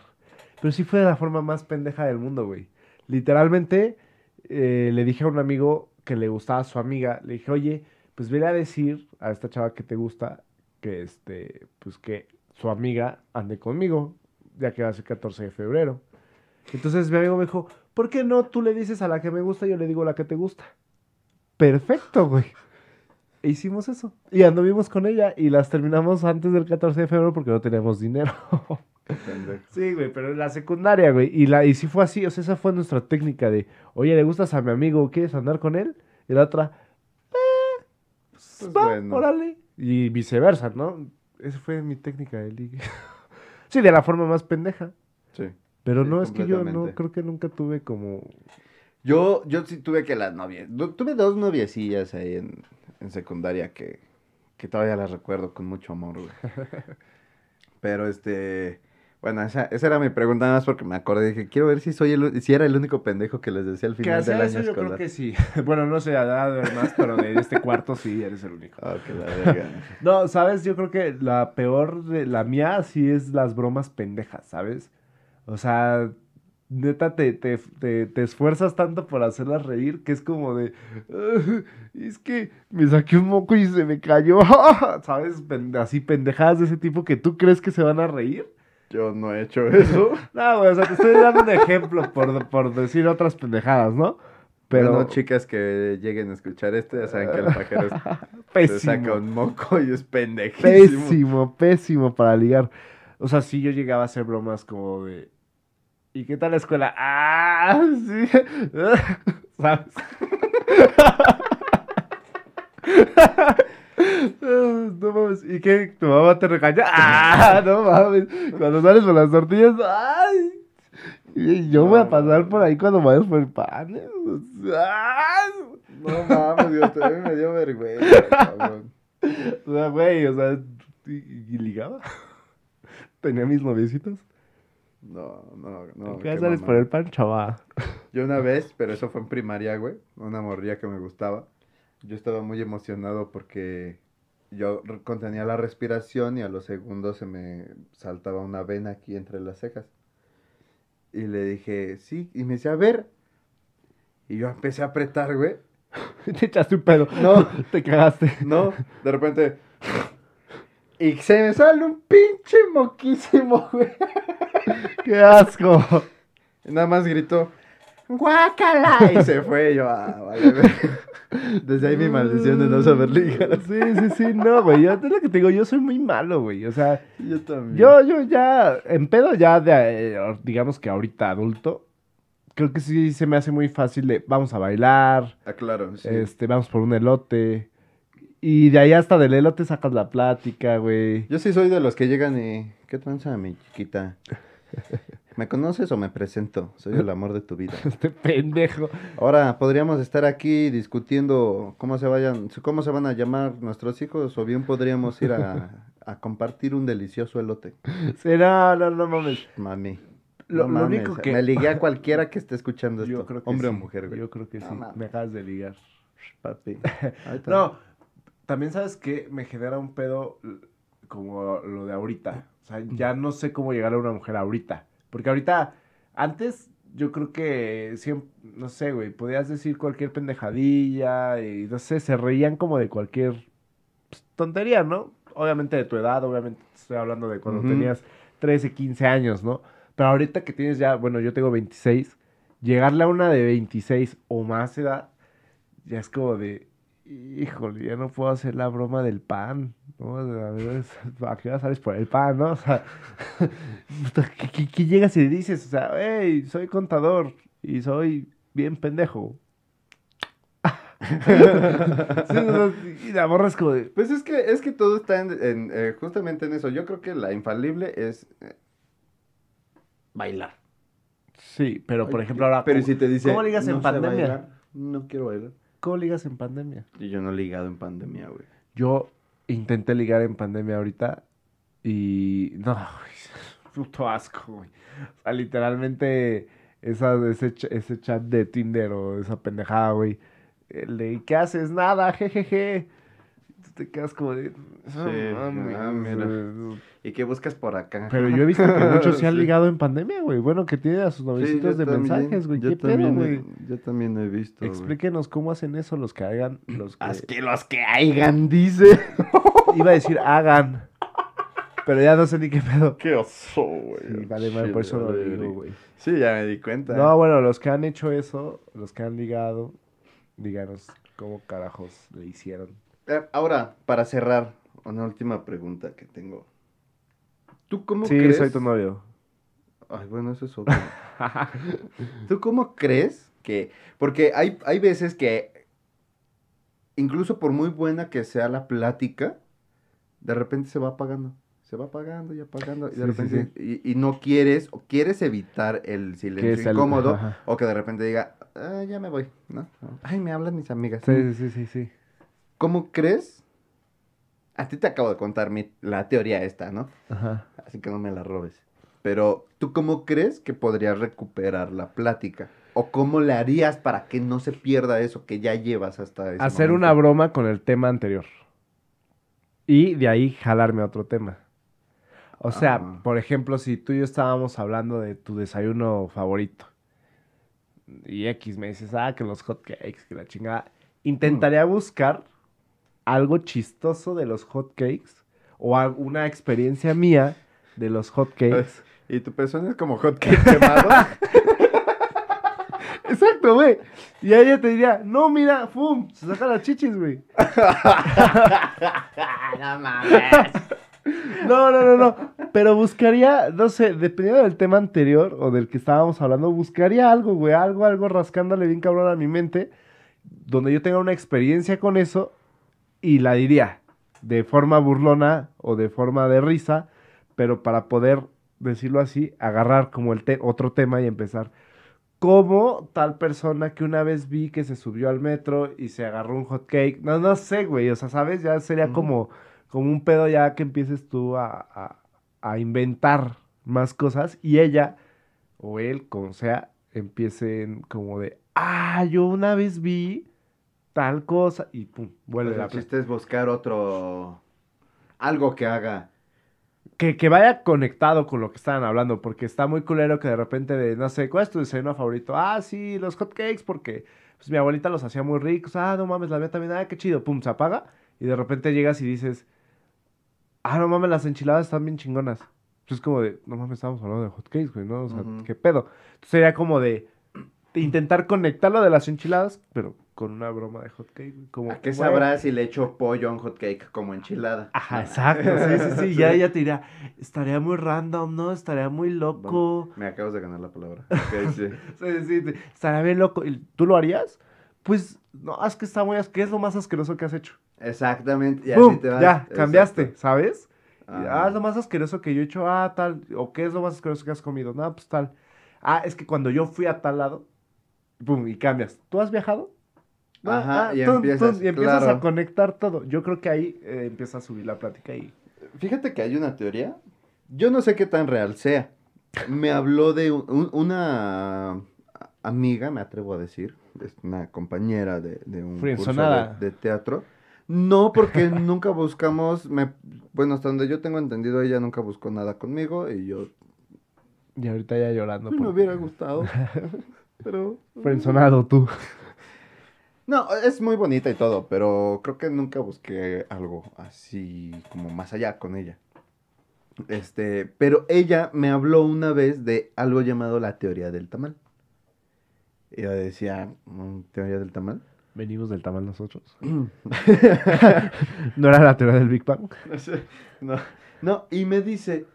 Pero sí fue de la forma más pendeja del mundo, güey. Literalmente, eh, le dije a un amigo que le gustaba a su amiga, le dije, oye, pues vele a decir a esta chava que te gusta que, este, pues que su amiga ande conmigo, ya que va a ser 14 de febrero. Entonces mi amigo me dijo, ¿por qué no tú le dices a la que me gusta y yo le digo a la que te gusta? Perfecto, güey. E hicimos eso. Y anduvimos con ella y las terminamos antes del 14 de febrero porque no teníamos dinero. (laughs) Sí, güey, pero en la secundaria, güey. Y, la, y sí fue así, o sea, esa fue nuestra técnica de, oye, ¿le gustas a mi amigo? ¿Quieres andar con él? Y la otra, eh, pues, Pues va, bueno. órale. Y viceversa, ¿no? Esa fue mi técnica de ligue. (laughs) sí, de la forma más pendeja. Sí. Pero Sí, no, es que yo no, creo que nunca tuve como... Yo, yo sí tuve que las novias. no, Tuve dos noviecillas ahí en, en secundaria que, que todavía las recuerdo con mucho amor, güey. (laughs) Pero este. Bueno, esa, esa era mi pregunta nada más porque me acordé. Dije, quiero ver si soy el, si era el único pendejo que les decía al final del año eso yo escolar. creo que sí. (laughs) bueno, no sé, de haber más, pero de este cuarto sí eres el único. Ah, que la verga. (laughs) No, ¿sabes? Yo creo que la peor de la mía sí es las bromas pendejas, ¿sabes? O sea, neta, te, te, te, te esfuerzas tanto por hacerlas reír que es como de... "Ah, es que me saqué un moco y se me cayó. (laughs) ¿Sabes? Así pendejadas de ese tipo que tú crees que se van a reír. Yo no he hecho eso. (laughs) No, güey, o sea, te estoy dando un ejemplo por, por decir otras pendejadas, ¿no? Pero... Pero chicas que lleguen a escuchar esto, ya saben que el pajero es- (laughs) se pésimo. saca un moco y es pendejísimo. Pésimo, pésimo para ligar. O sea, sí, yo llegaba a hacer bromas como de. ¿Y qué tal la escuela? ¡Ah! Sí. (laughs) ¿Sabes? No mames. ¿Y qué? ¿Tu mamá te regaña? ¡Ah! No mames. Cuando sales por las tortillas. ¡Ay! Y yo voy a pasar por ahí cuando vayas por el pan. ¿eh? ¡Ah! No mames, Dios, también me dio vergüenza, cabrón. (laughs) O sea, güey, o sea, y, y ligaba. Tenía mis noviecitos. No, no, no. ¿Qué qué sales por el pan, chava? Yo una vez, pero eso fue en primaria, güey, una morrilla que me gustaba. Yo estaba muy emocionado porque yo contenía la respiración y a los segundos se me saltaba una vena aquí entre las cejas. Y le dije, sí, y me decía, a ver. Y yo empecé a apretar, güey. (laughs) Te echaste un pedo. No. (laughs) Te cagaste. No, de repente. Y se me sale un pinche moquísimo, güey. (laughs) ¡Qué asco! Y nada más gritó, ¡Guácala! Y se fue. Y yo, ah, vale, güey. Desde ahí mi maldición de no saber ligar. Sí, sí, sí, no, güey. Yo, es lo que te digo, yo soy muy malo, güey. O sea, Yo también. yo, yo ya, en pedo ya de, eh, digamos que ahorita adulto, creo que sí se me hace muy fácil de, vamos a bailar, Ah, claro, sí. este, vamos por un elote. Y de ahí hasta del elote sacas la plática, güey. Yo sí soy de los que llegan y. ¿Qué tranza, mi chiquita? ¿Me conoces o me presento? Soy el amor de tu vida. (laughs) Este pendejo. Ahora podríamos estar aquí discutiendo cómo se vayan, cómo se van a llamar nuestros hijos, o bien podríamos ir a, (laughs) a compartir un delicioso elote. Sí, no, no, no mames. Mami. Lo- no lo único que- Me ligué a cualquiera que esté escuchando esto. Yo creo que Hombre sí. o mujer, güey. Yo creo que No sí. Me acabas de ligar. Papi. (laughs) No, también sabes que me genera un pedo como lo de ahorita. O sea, ya no sé cómo llegar a una mujer ahorita. Porque ahorita, antes yo creo que siempre, no sé, güey, podías decir cualquier pendejadilla y no sé, se reían como de cualquier pues, tontería, ¿no? Obviamente de tu edad, obviamente estoy hablando de cuando tenías 13, 15 años, ¿no? Pero ahorita que tienes ya, bueno, yo tengo 26, llegarle a una de 26 o más edad, ya es como de, híjole, ya no puedo hacer la broma del pan, ¿no? A ver, (laughs) ¿a qué hora sales por el pan, no? O sea, (laughs) ¿qué, qué- qué llegas y dices? O sea, hey, soy contador y soy bien pendejo. (laughs) Sí, y la morra es como de, Pues es que, es que todo está en, en, eh, justamente en eso. Yo creo que la infalible es eh, bailar. sí, pero por Ay, ejemplo ahora, Pero ¿cómo, si te dice. ¿cómo ligas en "No sé pandemia? bailar", no quiero bailar. Cómo ligas en pandemia? Y yo no he ligado en pandemia, güey. Yo intenté ligar en pandemia ahorita y no, (laughs) puto asco, güey. O sea, literalmente esa, ese, ese chat de Tinder o esa pendejada, güey. El de, ¿qué haces? Nada, jejeje. Tú te quedas como de... "No mames, ah, mira. güey". ¿Y qué buscas por acá? Pero yo he visto que muchos se han (laughs) Sí. ligado en pandemia, güey. Bueno, que tienen a sus Sí, novicitos yo de también, mensajes, güey. yo ¿Qué pedo, también he- güey? Yo también he visto. Explíquenos cómo hacen eso los que hagan, los que... Haz que los que hayan, dice. (laughs) Iba a decir hagan, pero ya no sé ni qué pedo. Qué oso, güey. Sí, vale, mal, por eso lo digo, güey. Sí, ya me di cuenta. No, bueno, los que han hecho eso, los que han ligado, díganos cómo carajos le hicieron. Eh, ahora, para cerrar, una última pregunta que tengo. ¿Tú cómo Sí, crees? soy tu novio. Ay, bueno, eso es otro. (laughs) ¿Tú cómo crees que...? Porque hay, hay veces que, incluso por muy buena que sea la plática, de repente se va apagando. Se va apagando y apagando. Y de Sí, sí, repente... Y, y no quieres, o quieres evitar el silencio el- incómodo, ajá. o que de repente diga, "Ah, ya me voy, ¿no? Ay, me hablan mis amigas. Sí, sí, sí, sí. ¿Cómo crees? A ti te acabo de contar mi, la teoría esta, ¿no? Ajá. Así que no me la robes. Pero, ¿tú cómo crees que podrías recuperar la plática? ¿O cómo le harías para que no se pierda eso que ya llevas hasta ese Hacer momento? una broma con el tema anterior. Y de ahí jalarme a otro tema. O sea, Ah. por ejemplo, si tú y yo estábamos hablando de tu desayuno favorito. Y X me dices, ah, que los hot cakes, que la chingada. Intentaría buscar algo chistoso de los hot cakes. O alguna experiencia mía de los hot cakes. (laughs) ¿Y tu persona es como hot cake quemado? (laughs) Exacto, güey. Y ella te diría, no, mira, ¡fum! Se saca las chichis, güey. (laughs) no mames. No, no, no, no. Pero buscaría, no sé, dependiendo del tema anterior o del que estábamos hablando, buscaría algo, güey, algo, algo rascándole bien cabrón a mi mente, donde yo tenga una experiencia con eso y la diría de forma burlona o de forma de risa, pero para poder decirlo así, agarrar como el te- otro tema y empezar. Como tal persona que una vez vi que se subió al metro y se agarró un hot cake. No, no sé, güey. O sea, ¿sabes? Ya sería como, como un pedo ya que empieces tú a, a- a inventar más cosas y ella o él, como sea, empiecen como de, ah, yo una vez vi tal cosa y pum, vuelve Pues el chiste es buscar otro... Algo que haga... que, que vaya conectado con lo que estaban hablando, porque está muy culero que de repente de, no sé, ¿cuál es tu desayuno favorito? Ah, sí, los hot cakes, porque pues mi abuelita los hacía muy ricos. Ah, no mames, la mía también, ah, qué chido. Pum, se apaga. Y de repente llegas y dices, ah, no mames, las enchiladas están bien chingonas. Pues es como de, no mames, estábamos hablando de hot cakes, güey, ¿no? O sea. ¿qué pedo? Entonces sería como de, de intentar conectarlo de las enchiladas, pero con una broma de hot cake. güey, Como, ¿A qué güey, sabrás si le echo pollo a un hot cake como enchilada? Ajá, exacto, sí, sí, sí, ya (laughs) ella te dirá, estaría muy random, ¿no? Estaría muy loco. Me acabas de ganar la palabra. Ok, (laughs) sí. Sí, sí, sí, estaría bien loco. ¿Y ¿Tú lo harías? Pues, no, es que está muy... ¿Qué es lo más asqueroso que has hecho? Exactamente. Y así te vas. Ya, Exacto. cambiaste, ¿sabes? Ah. Ah, es lo más asqueroso que yo he hecho, ah, tal. ¿O qué es lo más asqueroso que has comido? No, pues tal. Ah, es que cuando yo fui a tal lado, pum, y cambias. ¿Tú has viajado? Ajá, ah, y empiezas, y empiezas claro. a conectar todo. Yo creo que ahí eh, empieza a subir la plática y... Fíjate que hay una teoría. Yo no sé qué tan real sea. Me habló de un- un- una amiga, me atrevo a decir, es una compañera de, de un curso de, de teatro. No, porque (laughs) nunca buscamos, me, bueno, hasta donde yo tengo entendido, ella nunca buscó nada conmigo y yo Y ahorita ya llorando. me por- hubiera gustado. (laughs) Pero Frenzonado tú. (laughs) No, es muy bonita y todo, pero creo que nunca busqué algo así como más allá con ella. Este, pero ella me habló una vez de algo llamado la teoría del tamal. Y yo decía, "Mm, ¿teoría del tamal? Venimos del tamal nosotros. (clears throat) ¿No era la teoría del Big Bang? No sé, no, no, y me dice,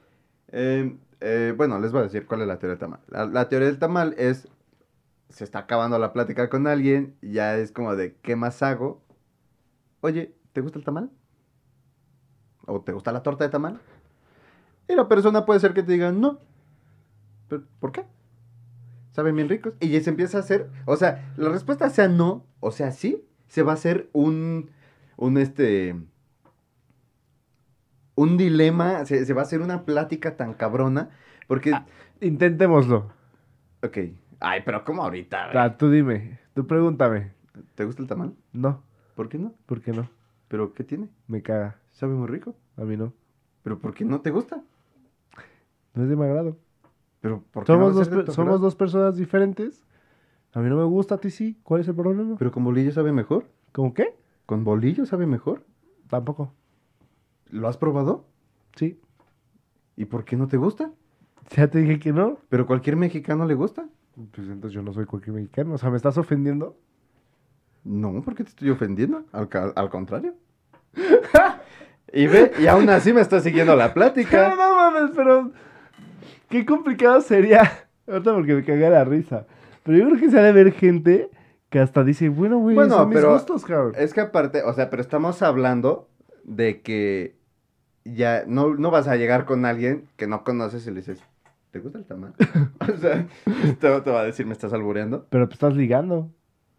eh, eh, bueno, les voy a decir cuál es la teoría del tamal. La, la teoría del tamal es, se está acabando la plática con alguien, y ya es como de, ¿qué más hago? Oye, ¿te gusta el tamal? ¿O te gusta la torta de tamal? Y la persona puede ser que te diga, no. ¿Pero, ¿Por qué? Saben bien ricos. Y ya se empieza a hacer, o sea, la respuesta sea no, o sea sí, se va a hacer un, un este, un dilema, se, se va a hacer una plática tan cabrona, porque, Ah. Intentémoslo. ok, ay, pero ¿cómo ahorita? güey? Ah, tú dime, tú pregúntame. ¿Te gusta el tamal? No, ¿Por qué no? ¿por qué no? ¿Pero qué tiene? Me caga. Sabe muy rico. A mí no. ¿Pero por qué no te gusta? No es de mi agrado. ¿Pero por qué no Somos, va a dos, ser de per- tu somos agrado? dos personas diferentes. A mí no me gusta, a ti sí. ¿Cuál es el problema? ¿Pero con bolillo sabe mejor? ¿Cómo qué? ¿Con bolillo sabe mejor? Tampoco. ¿Lo has probado? Sí. ¿Y por qué no te gusta? Ya te dije que no. ¿Pero cualquier mexicano le gusta? Pues entonces yo no soy cualquier mexicano. O sea, ¿me estás ofendiendo? No, ¿por qué te estoy ofendiendo? Al, al contrario. (laughs) Y ve, y aún así me está siguiendo la No, plática. (laughs) no mames, pero qué complicado sería. Ahorita porque me caga la risa. Pero yo creo que se ha de ver gente que hasta dice, bueno, güey, Bueno, son mis pero- gustos, cabrón. Es que aparte, o sea, pero estamos hablando de que ya no, no vas a llegar con alguien que no conoces y le dices, ¿te gusta el tamal? (laughs) o sea, te, te va a decir, ¿me estás albureando? Pero pues estás ligando.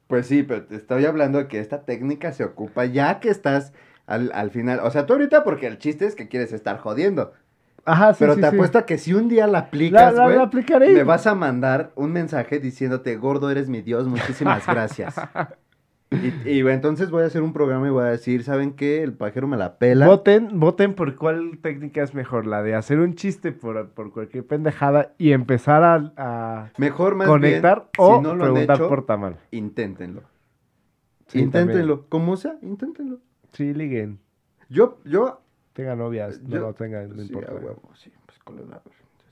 Pues sí, pero te estoy hablando de que esta técnica se ocupa ya que estás al, al final. O sea, tú ahorita porque el chiste es que quieres estar jodiendo. Ajá, sí, pero sí, te sí. apuesto a que si un día la aplicas, la- la aplicaré. me vas a mandar un mensaje diciéndote, gordo, eres mi Dios, muchísimas (laughs) gracias. Y, y entonces voy a hacer un programa y voy a decir, ¿saben qué? El pajero me la pela. Voten, voten por cuál técnica es mejor, la de hacer un chiste por, por cualquier pendejada y empezar a, a Mejor más conectar bien, o si no lo preguntar hecho, por tamal. inténtenlo. Sí, inténtenlo. Como sea, inténtenlo. Sí, liguen. Yo, yo... Tengan novias, no lo tengan, no sí, importa. huevo, sí, pues con la...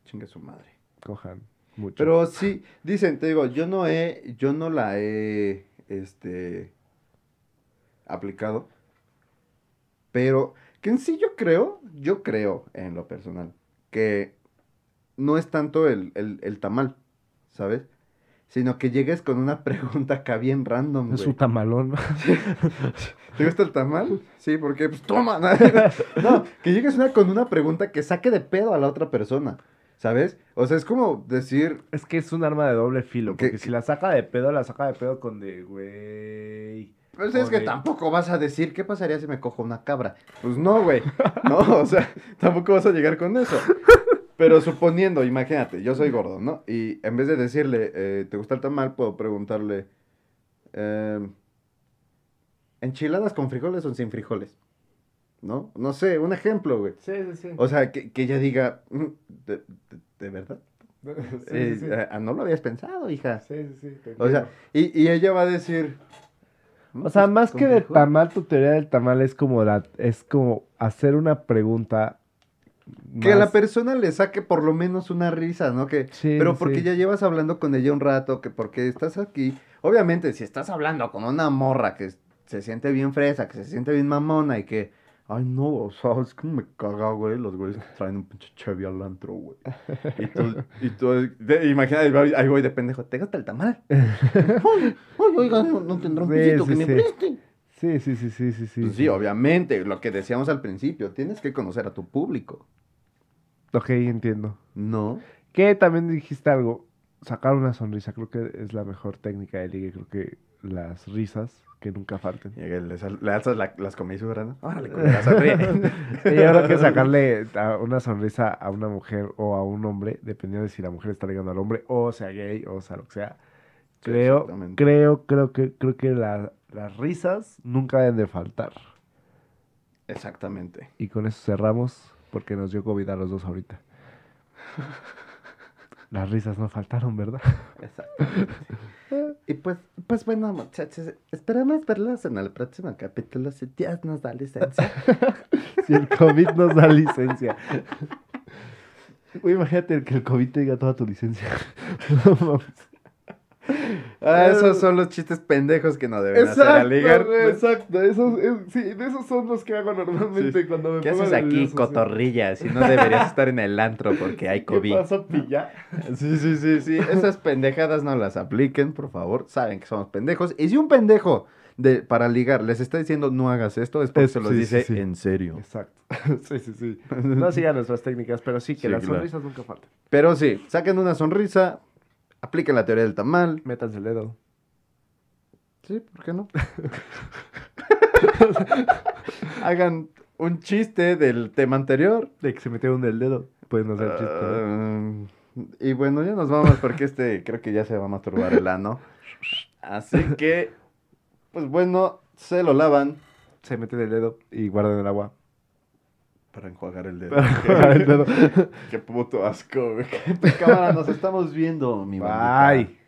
Chingue su madre. Cojan mucho. Pero sí, dicen, te digo, yo no he, yo no la he, este, aplicado. Pero que en sí yo creo, yo creo en lo personal, que no es tanto el, el, el tamal, ¿sabes? Sino que llegues con una (laughs) pregunta acá bien random, es güey. su tamalón. (laughs) ¿Te gusta el tamal? Sí, porque pues toma. (laughs) No, que llegues una, con una pregunta que saque de pedo a la otra persona, ¿sabes? O sea, es como decir, es que es un arma de doble filo, ¿Qué- porque si la saca de pedo, la saca de pedo con de, güey. Pues es que tampoco vas a decir, ¿qué pasaría si me cojo una cabra? Pues no, güey. No, (laughs) o sea, tampoco vas a llegar con eso. Pero suponiendo, imagínate, yo soy gordo, ¿no? Y en vez de decirle, eh, ¿te gusta el tamal? Puedo preguntarle, eh, ¿enchiladas con frijoles o sin frijoles? ¿No? No sé, un ejemplo, güey. Sí, sí, sí. O sea, que, que ella diga, "Mm, ¿de, de- de verdad? (laughs) sí, Eh, sí, sí. ah, no lo habías pensado, hija. Sí, sí, sí, O sea, y, y ella va a decir... "Mm, O sea, pues, más que de frijol". tamal, tu teoría del tamal es como la, es como hacer una pregunta. Que a la persona le saque por lo menos una risa, ¿no? Que, Sí, pero sí, porque sí. ya llevas hablando con ella un rato, que porque estás aquí. Obviamente, si estás hablando con una morra que se siente bien fresa, que se siente bien mamona y que, ay, no, o sea, es que me caga, güey, los güeyes que traen un pinche Chevy al antro, güey. Y tú, y tú de- imagina, ahí voy- de pendejo, ¿te gusta el tamal? (laughs) ay, oiga, no, no tendrá un Sí, pisito sí, que me preste. Sí, sí, sí, sí, sí, sí. Pues sí, obviamente, lo que decíamos al principio, tienes que conocer a tu público, Ok, entiendo. ¿no? Que también dijiste algo, sacar una sonrisa, creo que es la mejor técnica de ligue, creo que las risas que nunca falten. Y que le, le alzas la- las comisuras, ¿no? Órale, culera, sonríe. (laughs) Sí, yo creo que sacarle a una sonrisa a una mujer o a un hombre, dependiendo de si la mujer está ligando al hombre o sea gay o sea lo que sea. Creo, creo, creo que, creo que la- las risas nunca deben de faltar. Exactamente. Y con eso cerramos, porque nos dio COVID a los dos ahorita. (laughs) Las risas no faltaron, ¿verdad? Exactamente. (laughs) y pues, pues bueno, muchachos, esperamos verlos en el próximo capítulo si Dios nos da licencia. (laughs) Si el COVID nos da licencia. Güey, imagínate que el COVID te diga toda tu licencia. (laughs) No mames. Ah, esos son los chistes pendejos que no deben hacer a ligar. exacto. Esos, es- sí, de esos son los que hago normalmente Sí. cuando me ¿Qué haces aquí, cotorrilla? Si no deberías estar en el antro porque hay (laughs) ¿Qué COVID. pasó, pilla? (laughs) Sí, sí, sí, sí. Esas pendejadas no las apliquen, por favor. Saben que somos pendejos. Y si un pendejo de, para ligar les está diciendo no hagas esto, es porque se lo sí, dice sí. en serio. Exacto. (laughs) sí, sí, sí. No sigan nuestras técnicas, pero sí que las claro. sonrisas nunca faltan. Pero sí, saquen una sonrisa, apliquen la teoría del tamal. Métanse el dedo. Sí, ¿por qué no? (laughs) Hagan un chiste del tema anterior. De que se metieron el dedo. Pueden hacer chiste. ¿no? Ah, y bueno, ya nos vamos porque este creo que ya se va a masturbar el ano. Así que, pues bueno, se lo lavan Se meten el dedo y guardan el agua. Para enjuagar el dedo. (laughs) El. Qué puto asco, güey. (laughs) Cámara, nos estamos viendo, mi bandita. Bye.